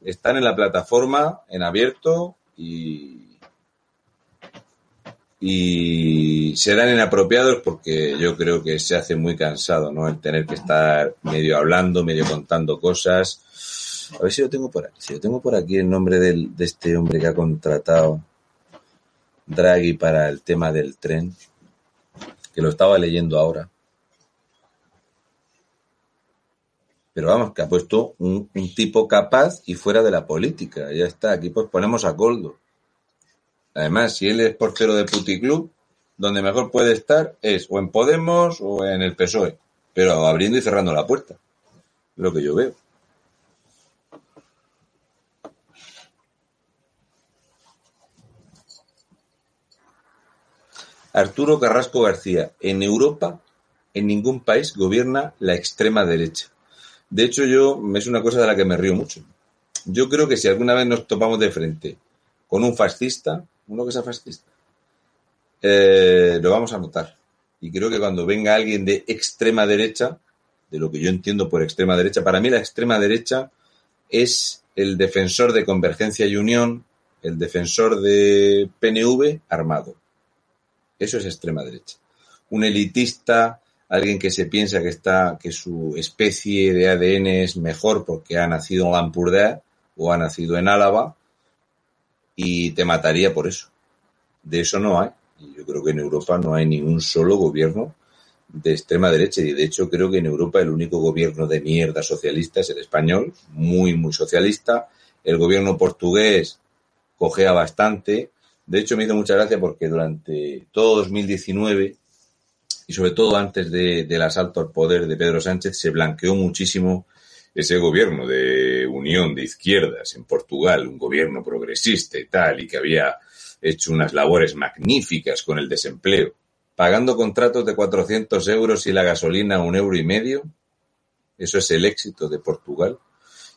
Están en la plataforma en abierto y, y serán inapropiados porque yo creo que se hace muy cansado, ¿no? El tener que estar medio hablando, medio contando cosas A ver si lo tengo por aquí. Si lo tengo por aquí el nombre del, de este hombre que ha contratado Draghi para el tema del tren, que lo estaba leyendo ahora. Pero vamos, que ha puesto un, tipo capaz y fuera de la política. Ya está, aquí pues ponemos a Coldo. Además, si él es portero de Puticlub, donde mejor puede estar es o en Podemos o en el PSOE, pero abriendo y cerrando la puerta. Lo que yo veo. Arturo Carrasco García. En Europa, en ningún país gobierna la extrema derecha. De hecho, yo es una cosa de la que me río mucho. Yo creo que si alguna vez nos topamos de frente con un fascista, uno que sea fascista, eh, lo vamos a notar. Y creo que cuando venga alguien de extrema derecha, de lo que yo entiendo por extrema derecha, para mí la extrema derecha es el defensor de Convergencia y Unión, el defensor de PNV armado. Eso es extrema derecha. Un elitista, alguien que se piensa que está, que su especie de ADN es mejor porque ha nacido en Lampurdea o ha nacido en Álava y te mataría por eso. De eso no hay. Yo creo que en Europa no hay ningún solo gobierno de extrema derecha y de hecho creo que en Europa el único gobierno de mierda socialista es el español, muy, muy socialista. El gobierno portugués cogea bastante. De hecho me hizo mucha gracia porque durante todo 2019 y sobre todo antes de, del asalto al poder de Pedro Sánchez se blanqueó muchísimo ese gobierno de unión de izquierdas en Portugal, un gobierno progresista y tal, y que había hecho unas labores magníficas con el desempleo, pagando contratos de 400 euros y la gasolina un euro y medio. Eso es el éxito de Portugal.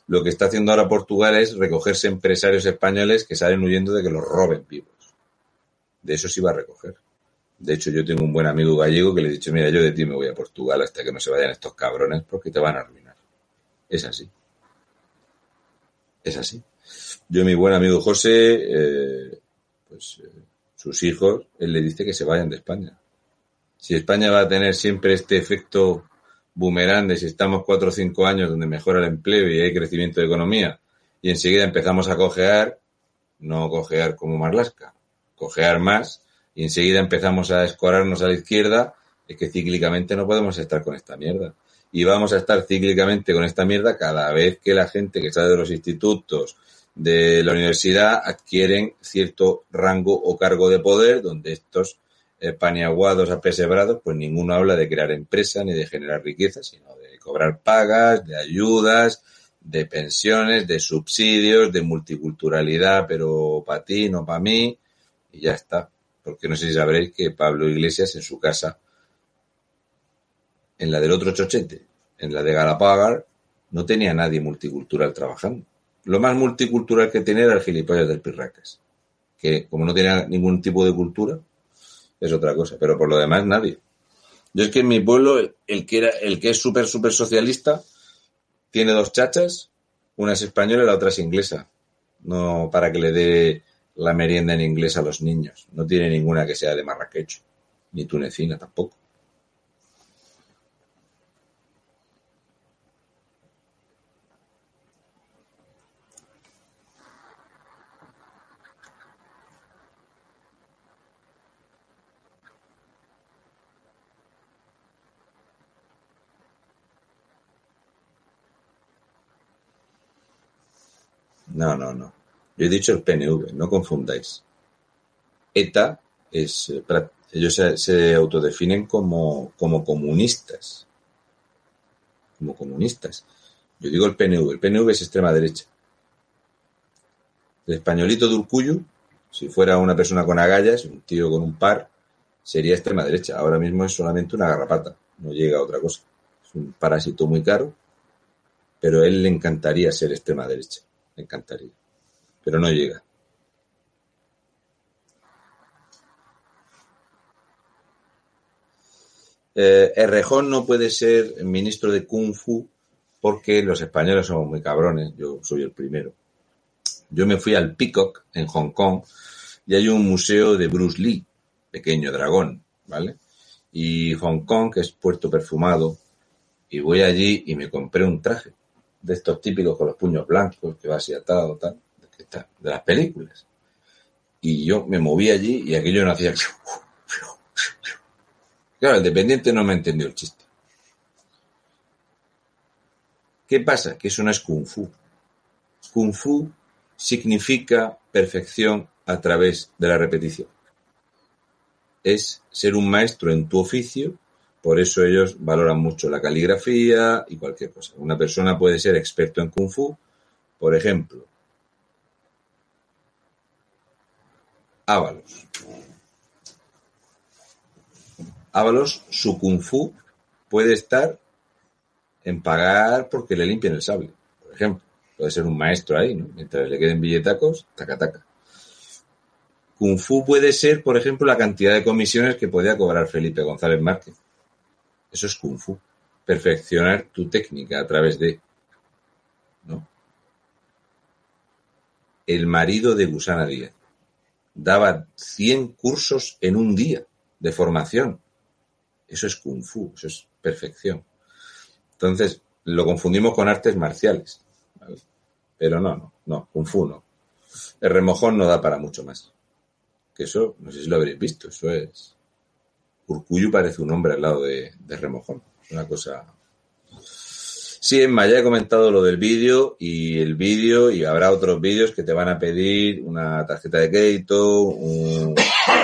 Lo que está haciendo ahora Portugal es recogerse empresarios españoles que salen huyendo de que los roben vivos. De eso se iba a recoger. De hecho, yo tengo un buen amigo gallego que le he dicho, mira, yo de ti me voy a Portugal hasta que no se vayan estos cabrones porque te van a arruinar. Es así. Es así. Yo, mi buen amigo José, eh, pues eh, sus hijos, él le dice que se vayan de España. Si España va a tener siempre este efecto boomerang de si estamos cuatro o cinco años donde mejora el empleo y hay crecimiento de economía y enseguida empezamos a cojear, no cojear como Marlasca, cojear más y enseguida empezamos a escorarnos a la izquierda, es que cíclicamente no podemos estar con esta mierda. Y vamos a estar cíclicamente con esta mierda cada vez que la gente que sale de los institutos, de la universidad, adquieren cierto rango o cargo de poder, donde estos eh, paniaguados apesebrados, pues ninguno habla de crear empresa ni de generar riqueza, sino de cobrar pagas, de ayudas, de pensiones, de subsidios, de multiculturalidad, pero para ti, no para mí, y ya está porque no sé si sabréis que Pablo Iglesias en su casa, en la del otro chochete, en la de Galapagar, no tenía nadie multicultural trabajando. Lo más multicultural que tenía era el gilipollas del Pirracas, que como no tenía ningún tipo de cultura, es otra cosa, pero por lo demás nadie. Yo es que en mi pueblo, el que era, el que es súper, súper socialista, tiene dos chachas, una es española y la otra es inglesa. No para que le dé la merienda en inglés a los niños. No tiene ninguna que sea de Marrakech, ni tunecina tampoco. No, no, no. Yo he dicho el PNV, no confundáis. ETA es, eh, ellos se, se autodefinen como, como comunistas. Como comunistas. Yo digo el PNV, el PNV es extrema derecha. El españolito de Urcuyo, si fuera una persona con agallas, un tío con un par, sería extrema derecha. Ahora mismo es solamente una garrapata, no llega a otra cosa. Es un parásito muy caro, pero a él le encantaría ser extrema derecha. Le encantaría pero no llega. Eh, Errejón no puede ser ministro de Kung Fu porque los españoles somos muy cabrones, yo soy el primero. Yo me fui al Peacock en Hong Kong y hay un museo de Bruce Lee, pequeño dragón, ¿vale? Y Hong Kong, que es puerto perfumado, y voy allí y me compré un traje de estos típicos con los puños blancos, que va así atado, tal, de las películas. Y yo me moví allí y aquello no hacía... Claro, el dependiente no me entendió el chiste. ¿Qué pasa? Que eso no es kung fu. Kung fu significa perfección a través de la repetición. Es ser un maestro en tu oficio, por eso ellos valoran mucho la caligrafía y cualquier cosa. Una persona puede ser experto en kung fu, por ejemplo, Ábalos. Ábalos, su kung fu puede estar en pagar porque le limpien el sable, por ejemplo. Puede ser un maestro ahí, ¿no? Mientras le queden billetacos, taca, taca. Kung Fu puede ser, por ejemplo, la cantidad de comisiones que podía cobrar Felipe González Márquez. Eso es Kung Fu. Perfeccionar tu técnica a través de. ¿no? El marido de Gusana Díaz daba 100 cursos en un día de formación. Eso es Kung Fu, eso es perfección. Entonces, lo confundimos con artes marciales. Pero no, no, no, Kung Fu no. El remojón no da para mucho más. Que eso, no sé si lo habréis visto, eso es. Urcuyu parece un hombre al lado de, remojón. Una cosa. Sí, Emma, ya he comentado lo del vídeo y el vídeo, y habrá otros vídeos que te van a pedir una tarjeta de crédito,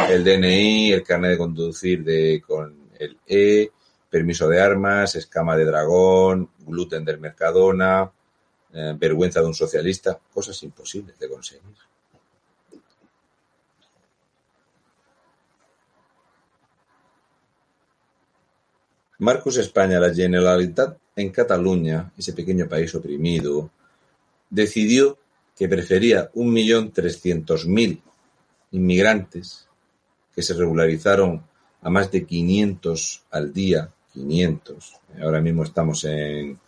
el DNI, el carnet de conducir de, con el E, permiso de armas, escama de dragón, gluten del Mercadona, eh, vergüenza de un socialista, cosas imposibles de conseguir. Marcos España, la Generalitat en Cataluña, ese pequeño país oprimido, decidió que prefería 1.300.000 inmigrantes que se regularizaron a más de 500 al día 500. Ahora mismo estamos en.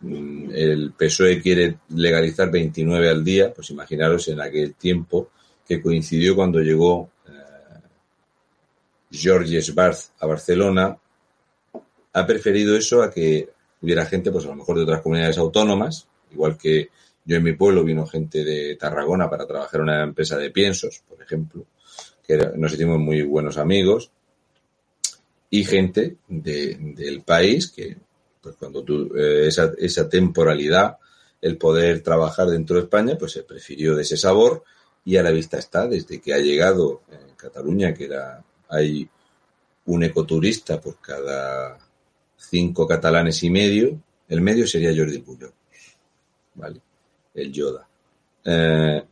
Mm, el PSOE quiere legalizar 29 al día, pues imaginaros en aquel tiempo que coincidió cuando llegó eh, Georges Barth a Barcelona, ha preferido eso a que hubiera gente, pues a lo mejor de otras comunidades autónomas, igual que yo en mi pueblo vino gente de Tarragona para trabajar en una empresa de piensos, por ejemplo, que nos hicimos muy buenos amigos, y gente del país que, pues cuando tú, eh, esa, esa temporalidad, el poder trabajar dentro de España, pues se prefirió de ese sabor y a la vista está, desde que ha llegado Cataluña, que era, hay un ecoturista por cada cinco catalanes y medio, el medio sería Jordi Puyol, ¿vale? El Yoda. Eh,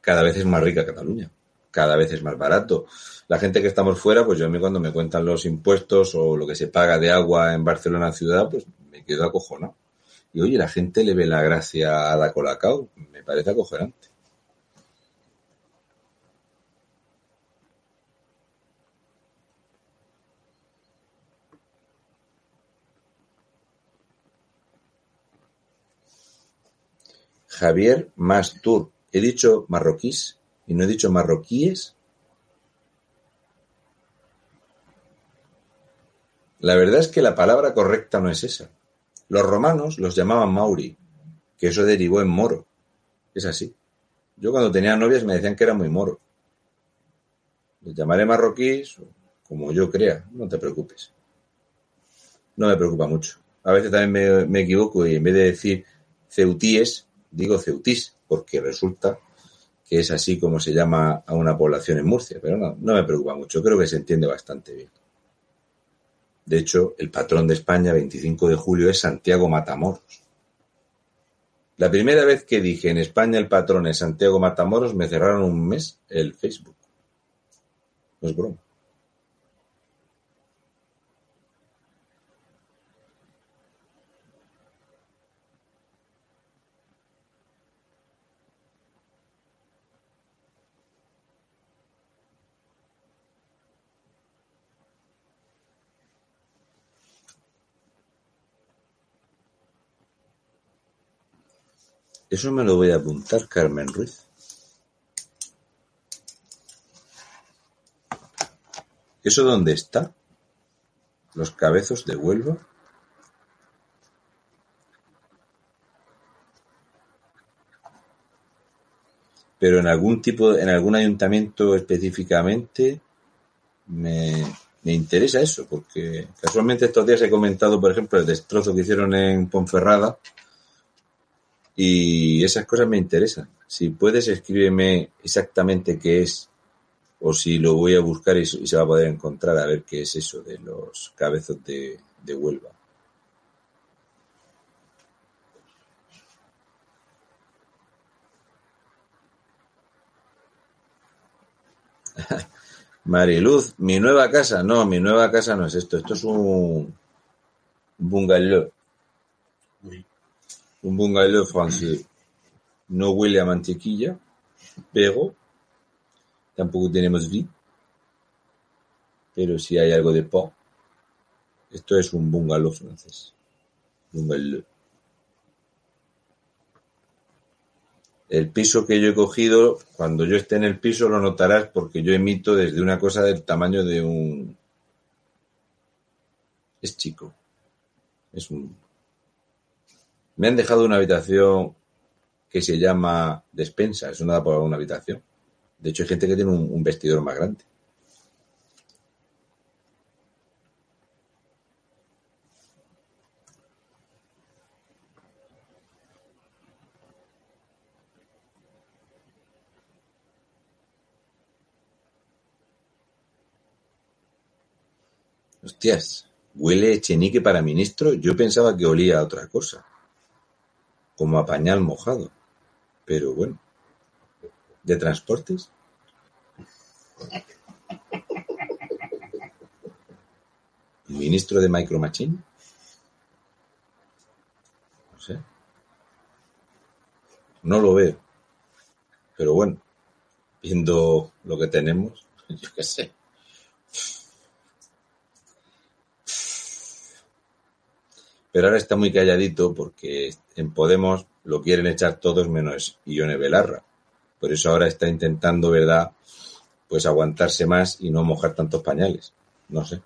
cada vez es más rica Cataluña cada vez es más barato. La gente que estamos fuera, pues yo a mí cuando me cuentan los impuestos o lo que se paga de agua en Barcelona ciudad, pues me quedo acojonado. Y oye, la gente le ve la gracia a Da Colacao, me parece acojonante. Javier Mastur. He dicho marroquíes y no he dicho marroquíes. La verdad es que la palabra correcta no es esa. Los romanos los llamaban mauri, que eso derivó en moro. Es así. Yo cuando tenía novias me decían que era muy moro. Les llamaré marroquíes como yo crea, no te preocupes. No me preocupa mucho. A veces también me, me equivoco y en vez de decir ceutíes, digo ceutís, porque resulta que es así como se llama a una población en Murcia, pero no, no me preocupa mucho, creo que se entiende bastante bien. De hecho, el patrón de España, 25 de julio, es Santiago Matamoros. La primera vez que dije en España el patrón es Santiago Matamoros, me cerraron un mes el Facebook. No es broma. Eso me lo voy a apuntar, Carmen Ruiz. ¿Eso dónde está? ¿Los cabezos de Huelva? Pero en algún tipo, en algún ayuntamiento específicamente, me, me interesa eso, porque casualmente estos días he comentado, por ejemplo, el destrozo que hicieron en Ponferrada, y esas cosas me interesan. Si puedes, escríbeme exactamente qué es o si lo voy a buscar y, se va a poder encontrar a ver qué es eso de los cabezos de, de Huelva. Mariluz, mi nueva casa. No, mi nueva casa no es esto. Esto es un bungalow. Un bungalow francés. No huele a mantequilla, pero tampoco tenemos vi. Pero sí hay algo de po. Esto es un bungalow francés. Bungalow. El piso que yo he cogido, cuando yo esté en el piso lo notarás porque yo emito desde una cosa del tamaño de un... Es chico. Es un... Me han dejado una habitación que se llama despensa, es una por una habitación. De hecho, hay gente que tiene un, un vestidor más grande. Hostias, huele Echenique para ministro. Yo pensaba que olía a otra cosa. Como a pañal mojado. Pero bueno. ¿De transportes? ¿Ministro de Micro Machine? No sé. No lo veo. Pero bueno, viendo lo que tenemos, yo qué sé. Pero ahora está muy calladito porque en Podemos lo quieren echar todos menos Ione Belarra. Por eso ahora está intentando, ¿verdad?, pues aguantarse más y no mojar tantos pañales. No sé.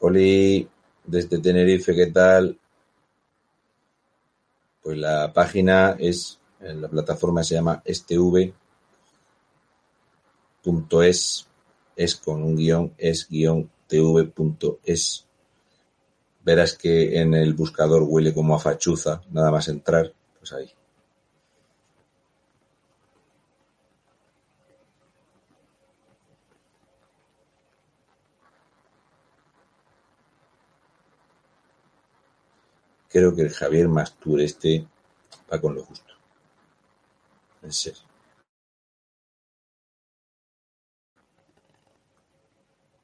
Oli, desde Tenerife, ¿qué tal? Pues la página es, la plataforma se llama STV es, es con un guion, es guion tv.es. Verás que en el buscador huele como a fachuza, nada más entrar, pues ahí. Creo que el Javier Mastur este va con lo justo. En serio.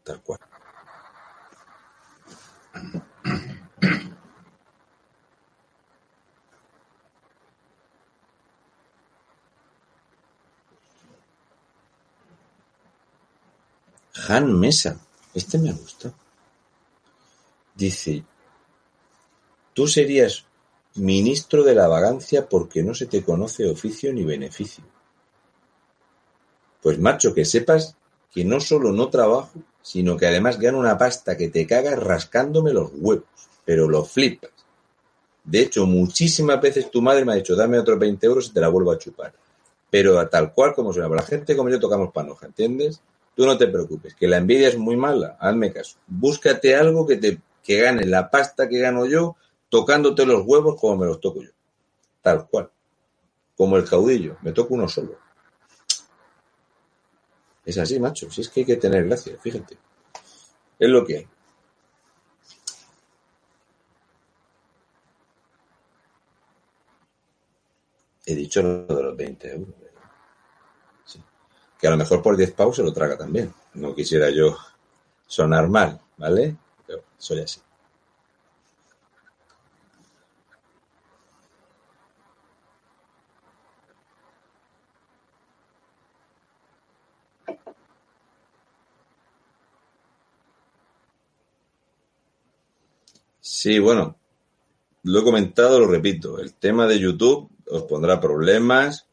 Tal cual. Han Mesa, este me gusta. Dice, tú serías ministro de la vagancia porque no se te conoce oficio ni beneficio. Pues macho, que sepas que no solo no trabajo, sino que además gano una pasta que te cagas rascándome los huevos, pero lo flipas. De hecho, muchísimas veces tu madre me ha dicho, dame otros 20 euros y te la vuelvo a chupar. Pero a tal cual como suena, la gente como yo tocamos panoja, ¿entiendes? Tú no te preocupes, que la envidia es muy mala, hazme caso. Búscate algo que te que gane la pasta que gano yo tocándote los huevos como me los toco yo. Tal cual. Como el caudillo, me toco uno solo. Es así, macho. Si es que hay que tener gracia, fíjate. Es lo que hay. He dicho lo de los 20 euros. Sí. Que a lo mejor por 10 pavos se lo traga también. No quisiera yo sonar mal, ¿vale? Pero soy así. Sí, bueno, lo he comentado, lo repito, el tema de YouTube os pondrá problemas,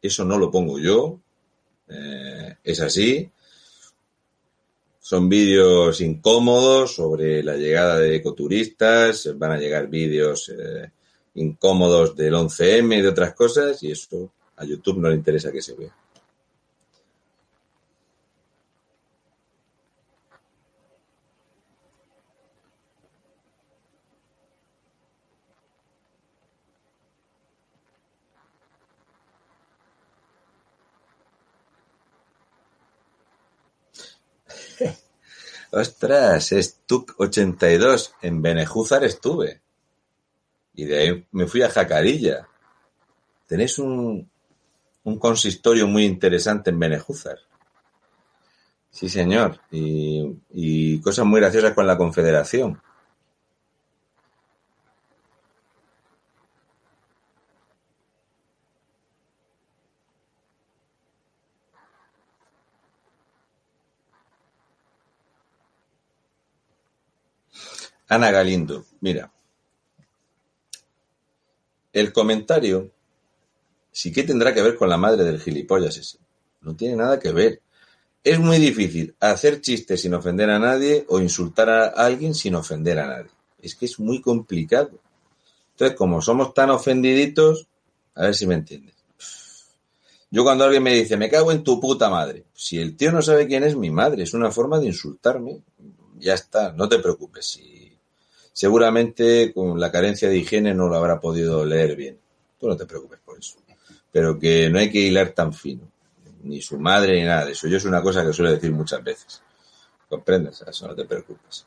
eso no lo pongo yo, eh, es así. Son vídeos incómodos sobre la llegada de ecoturistas, van a llegar vídeos eh, incómodos del 11M y de otras cosas, y eso a YouTube no le interesa que se vea. Ostras, es TUC 82. En Benejúzar estuve. Y de ahí me fui a Jacarilla. Tenéis un, un consistorio muy interesante en Benejúzar. Sí, señor. Y, y cosas muy graciosas con la Confederación. Ana Galindo, mira. El comentario sí que tendrá que ver con la madre del gilipollas ese. No tiene nada que ver. Es muy difícil hacer chistes sin ofender a nadie o insultar a alguien sin ofender a nadie. Es que es muy complicado. Entonces, como somos tan ofendiditos, a ver si me entiendes. Yo cuando alguien me dice, me cago en tu puta madre, si el tío no sabe quién es mi madre, es una forma de insultarme, ya está, no te preocupes. Si seguramente con la carencia de higiene no lo habrá podido leer bien. Tú no te preocupes por eso. Pero que no hay que hilar tan fino. Ni su madre ni nada de eso. Yo es una cosa que suelo decir muchas veces. ¿Comprendes? Eso no te preocupes.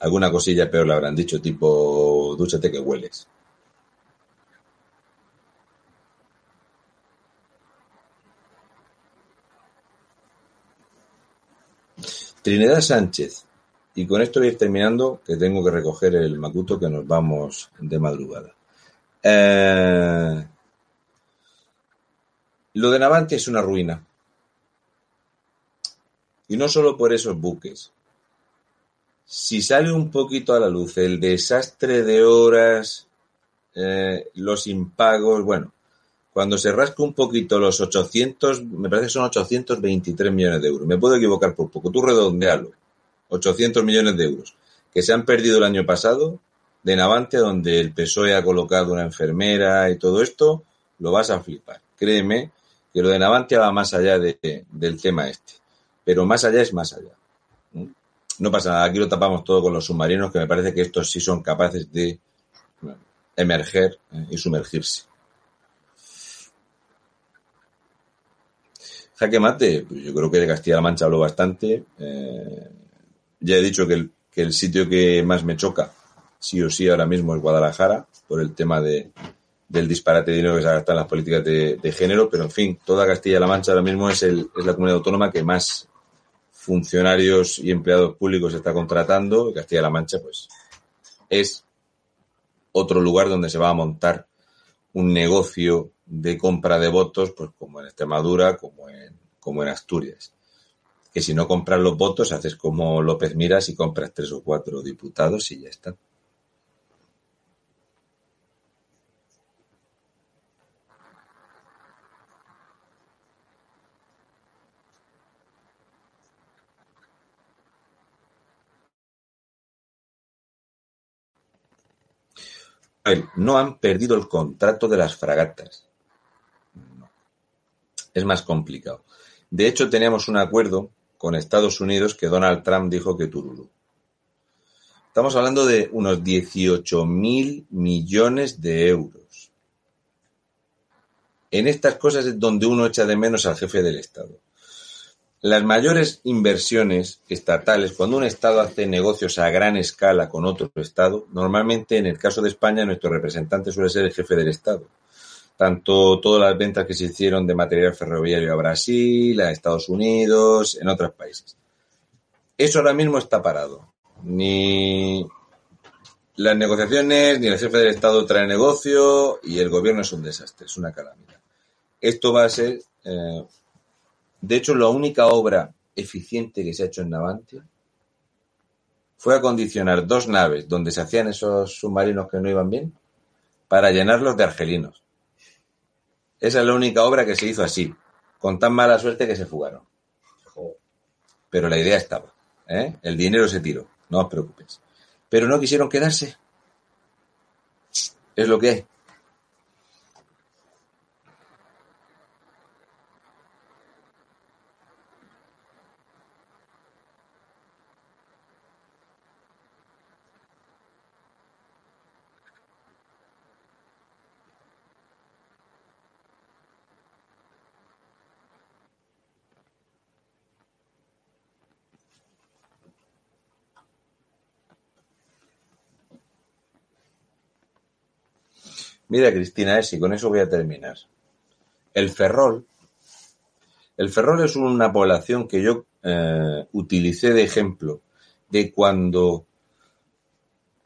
Alguna cosilla peor le habrán dicho, tipo, dúchate que hueles. Trinidad Sánchez, y con esto voy a ir terminando, que tengo que recoger el macuto que nos vamos de madrugada. Eh, lo de Navantia es una ruina. Y no solo por esos buques. Si sale un poquito a la luz el desastre de horas, eh, los impagos, bueno, cuando se rasca un poquito los 800, me parece que son 823 millones de euros. Me puedo equivocar por poco, tú redondealo 800 millones de euros, que se han perdido el año pasado de Navantia, donde el PSOE ha colocado una enfermera y todo esto, lo vas a flipar. Créeme que lo de Navantia va más allá de, del tema este. Pero más allá es más allá. No pasa nada, aquí lo tapamos todo con los submarinos, que me parece que estos sí son capaces de emerger eh, y sumergirse. Jaque mate, pues yo creo que de Castilla-La Mancha habló bastante. Eh, ya he dicho que el, que el sitio que más me choca, sí o sí, ahora mismo es Guadalajara, por el tema de, del disparate de dinero que se gasta en las políticas de, de género, pero en fin, toda Castilla-La Mancha ahora mismo es, el, es la comunidad autónoma que más funcionarios y empleados públicos está contratando. Castilla-La Mancha, pues, es otro lugar donde se va a montar un negocio de compra de votos, pues como en Extremadura, como en, como en Asturias que si no compras los votos, haces como López Miras y compras tres o cuatro diputados y ya está. No han perdido el contrato de las fragatas. No. Es más complicado. De hecho, teníamos un acuerdo con Estados Unidos que Donald Trump dijo que Tururu. Estamos hablando de unos 18 mil millones de euros. En estas cosas es donde uno echa de menos al jefe del Estado. Las mayores inversiones estatales, cuando un Estado hace negocios a gran escala con otro Estado, normalmente en el caso de España nuestro representante suele ser el jefe del Estado tanto todas las ventas que se hicieron de material ferroviario a Brasil, a Estados Unidos, en otros países. Eso ahora mismo está parado. Ni las negociaciones, ni el jefe del Estado trae negocio y el gobierno es un desastre, es una calamidad. Esto va a ser, eh, de hecho, la única obra eficiente que se ha hecho en Navantia fue acondicionar dos naves donde se hacían esos submarinos que no iban bien para llenarlos de argelinos. Esa es la única obra que se hizo así, con tan mala suerte que se fugaron. Pero la idea estaba. ¿eh? El dinero se tiró, no os preocupéis. Pero no quisieron quedarse. Es lo que hay. Mira, Cristina, es y con eso voy a terminar. El Ferrol. El Ferrol es una población que yo eh, utilicé de ejemplo de cuando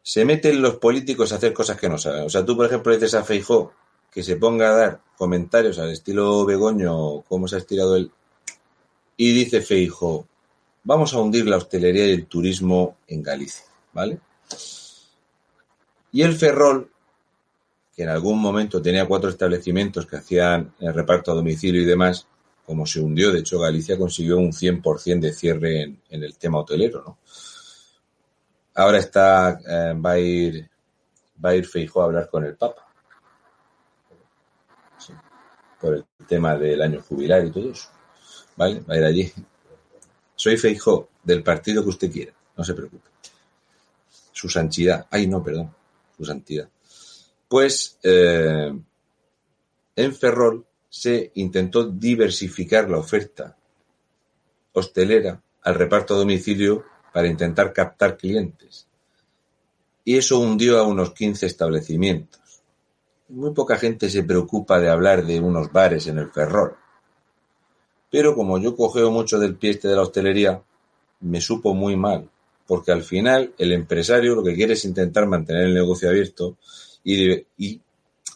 se meten los políticos a hacer cosas que no saben. O sea, tú, por ejemplo, dices a Feijó que se ponga a dar comentarios al estilo Begoño, cómo se ha estirado él, y dice Feijó, vamos a hundir la hostelería y el turismo en Galicia, ¿vale? Y el Ferrol que en algún momento tenía cuatro establecimientos que hacían el reparto a domicilio y demás, como se hundió, de hecho Galicia consiguió un 100% de cierre en, el tema hotelero, ¿no? Ahora está, eh, va a ir, va a ir Feijó a hablar con el Papa. por el tema del año jubilar y todo eso. ¿Vale? Va a ir allí. Soy Feijó, del partido que usted quiera, no se preocupe. Su santidad. Ay, no, perdón. Su santidad pues en Ferrol se intentó diversificar la oferta hostelera al reparto a domicilio para intentar captar clientes. Y eso hundió a unos 15 establecimientos. Muy poca gente se preocupa de hablar de unos bares en el Ferrol. Pero como yo cogeo mucho del pie este de la hostelería, me supo muy mal, porque al final el empresario lo que quiere es intentar mantener el negocio abierto y,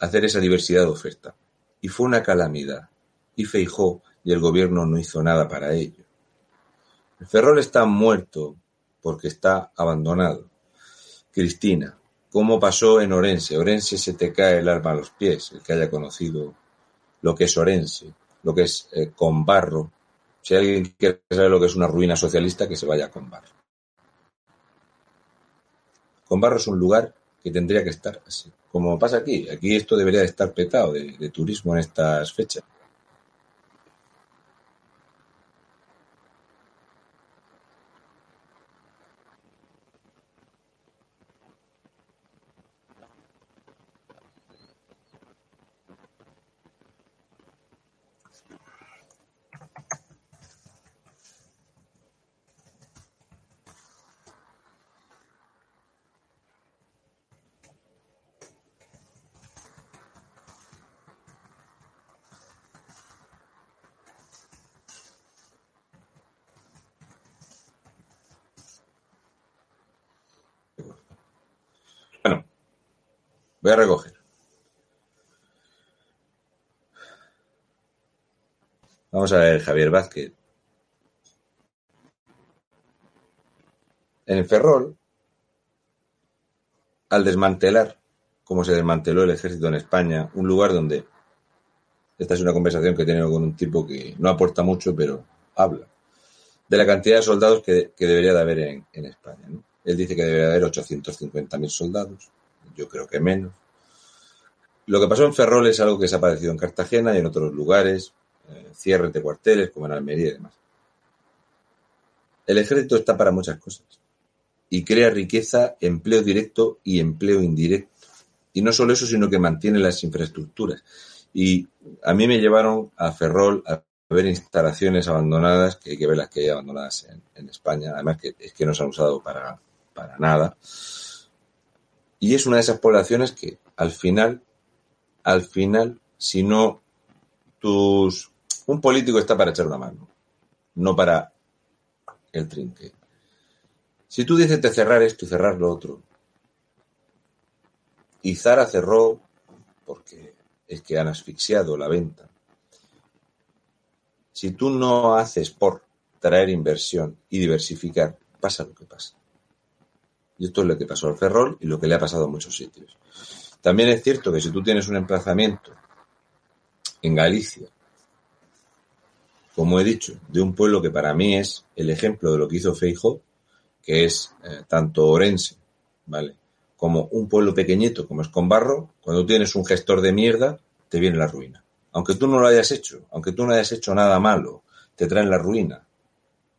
hacer esa diversidad de oferta. Y fue una calamidad. Y Feijó y el gobierno no hizo nada para ello. El Ferrol está muerto porque está abandonado. Cristina, ¿cómo pasó en Orense? Orense se te cae el arma a los pies, el que haya conocido lo que es Orense, lo que es eh, con barro. Si alguien quiere saber lo que es una ruina socialista, que se vaya con barro. Con barro es un lugar que tendría que estar así. Como pasa aquí, aquí esto debería estar petado de, de turismo en estas fechas. Voy a recoger. Vamos a ver, Javier Vázquez. En Ferrol, al desmantelar, como se desmanteló el ejército en España, un lugar donde, esta es una conversación que he tenido con un tipo que no aporta mucho, pero habla, de la cantidad de soldados que, debería de haber en, España. Él dice que debería haber 850.000 soldados yo creo que menos. Lo que pasó en Ferrol es algo que se ha padecido en Cartagena y en otros lugares, eh, cierres de cuarteles como en Almería y demás. El ejército está para muchas cosas y crea riqueza, empleo directo y empleo indirecto. Y no solo eso, sino que mantiene las infraestructuras. Y a mí me llevaron a Ferrol a ver instalaciones abandonadas, que hay que ver las que hay abandonadas en, España, además que es que no se han usado para, para nada. Y es una de esas poblaciones que al final, al final, si no tus... Un político está para echar una mano, no para el trinque. Si tú dices de cerrar esto y cerrar lo otro, y Zara cerró porque es que han asfixiado la venta. Si tú no haces por traer inversión y diversificar, pasa lo que pasa. Y esto es lo que pasó al Ferrol y lo que le ha pasado a muchos sitios. También es cierto que si tú tienes un emplazamiento en Galicia, como he dicho, de un pueblo que para mí es el ejemplo de lo que hizo Feijo, que es eh, tanto Orense, ¿vale? Como un pueblo pequeñito como es Conbarro, cuando tienes un gestor de mierda, te viene la ruina. Aunque tú no lo hayas hecho, aunque tú no hayas hecho nada malo, te traen la ruina.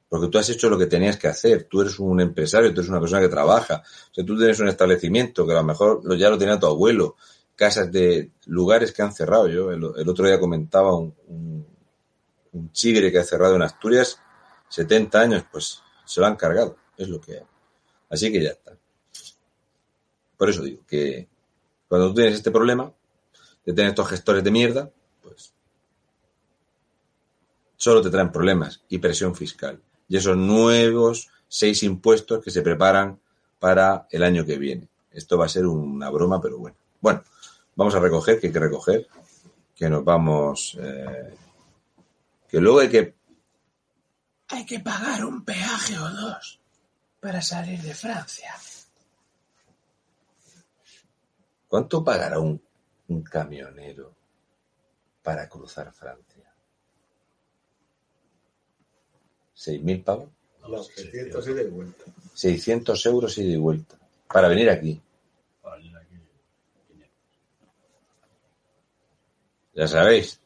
Porque tú has hecho lo que tenías que hacer. Tú eres un empresario, tú eres una persona que trabaja. O sea, tú tienes un establecimiento que a lo mejor ya lo tenía tu abuelo. Casas de lugares que han cerrado. Yo el, otro día comentaba un, un, un, chigre que ha cerrado en Asturias 70 años, pues se lo han cargado. Es lo que hay. Así que ya está. Por eso digo que cuando tú tienes este problema, de tener estos gestores de mierda, pues solo te traen problemas y presión fiscal y esos nuevos seis impuestos que se preparan para el año que viene. Esto va a ser una broma, pero bueno. Bueno, vamos a recoger, que hay que recoger, que nos vamos, eh, que luego hay que... Hay que pagar un peaje o dos para salir de Francia. ¿Cuánto pagará un, un camionero para cruzar Francia? ¿6.000 pavos? No, 600 ida y vuelta. 600 euros ida y vuelta. Para venir aquí. Ya sabéis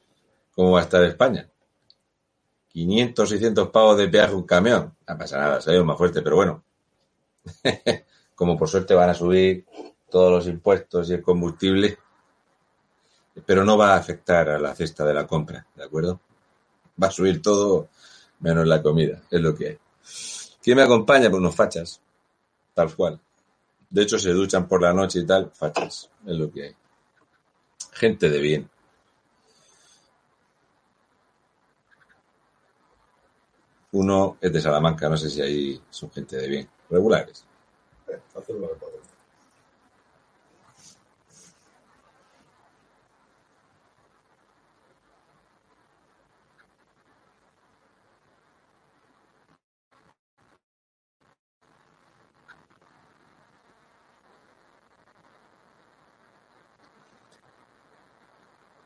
cómo va a estar España. 500, 600 pavos de peaje un camión. No pasa nada, salió más fuerte, pero bueno. Como por suerte van a subir todos los impuestos y el combustible, pero no va a afectar a la cesta de la compra, ¿de acuerdo? Va a subir todo menos la comida, es lo que hay. ¿Quién me acompaña? Pues unos fachas, tal cual. De hecho, se duchan por la noche y tal, fachas, es lo que hay. Gente de bien. Uno es de Salamanca, no sé si ahí son gente de bien. Regulares. Eh,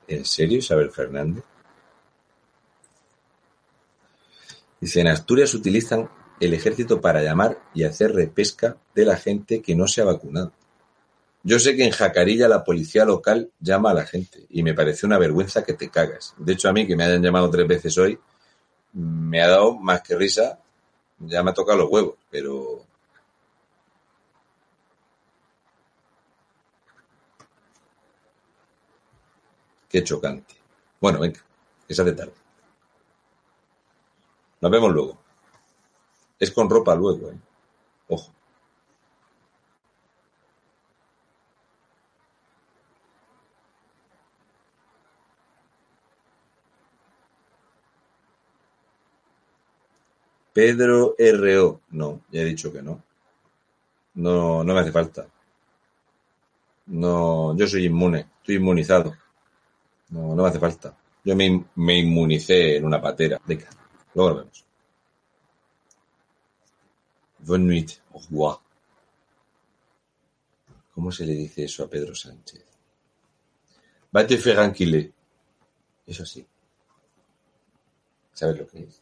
¿En serio, Isabel Fernández? Dice, en Asturias utilizan el ejército para llamar y hacer repesca de la gente que no se ha vacunado. Yo sé que en Jacarilla la policía local llama a la gente y me parece una vergüenza que te cagas. De hecho, a mí que me hayan llamado tres veces hoy, me ha dado más que risa, ya me ha tocado los huevos, pero... Qué chocante. Bueno, venga, esa de tarde. Nos vemos luego. Es con ropa luego, ¿eh? Ojo. Pedro R.O. No, ya he dicho que no. No, no me hace falta. No, yo soy inmune, estoy inmunizado. No, no me hace falta. Yo me, me inmunicé en una patera. Venga, luego nos vemos. Bonne nuit, au revoir. ¿Cómo se le dice eso a Pedro Sánchez? Va te faire enquiler. Eso sí. ¿Sabes lo que es?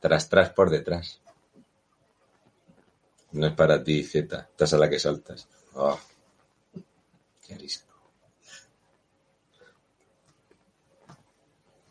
Tras, tras, por detrás. No es para ti, Z. Estás a la que saltas. Oh, qué.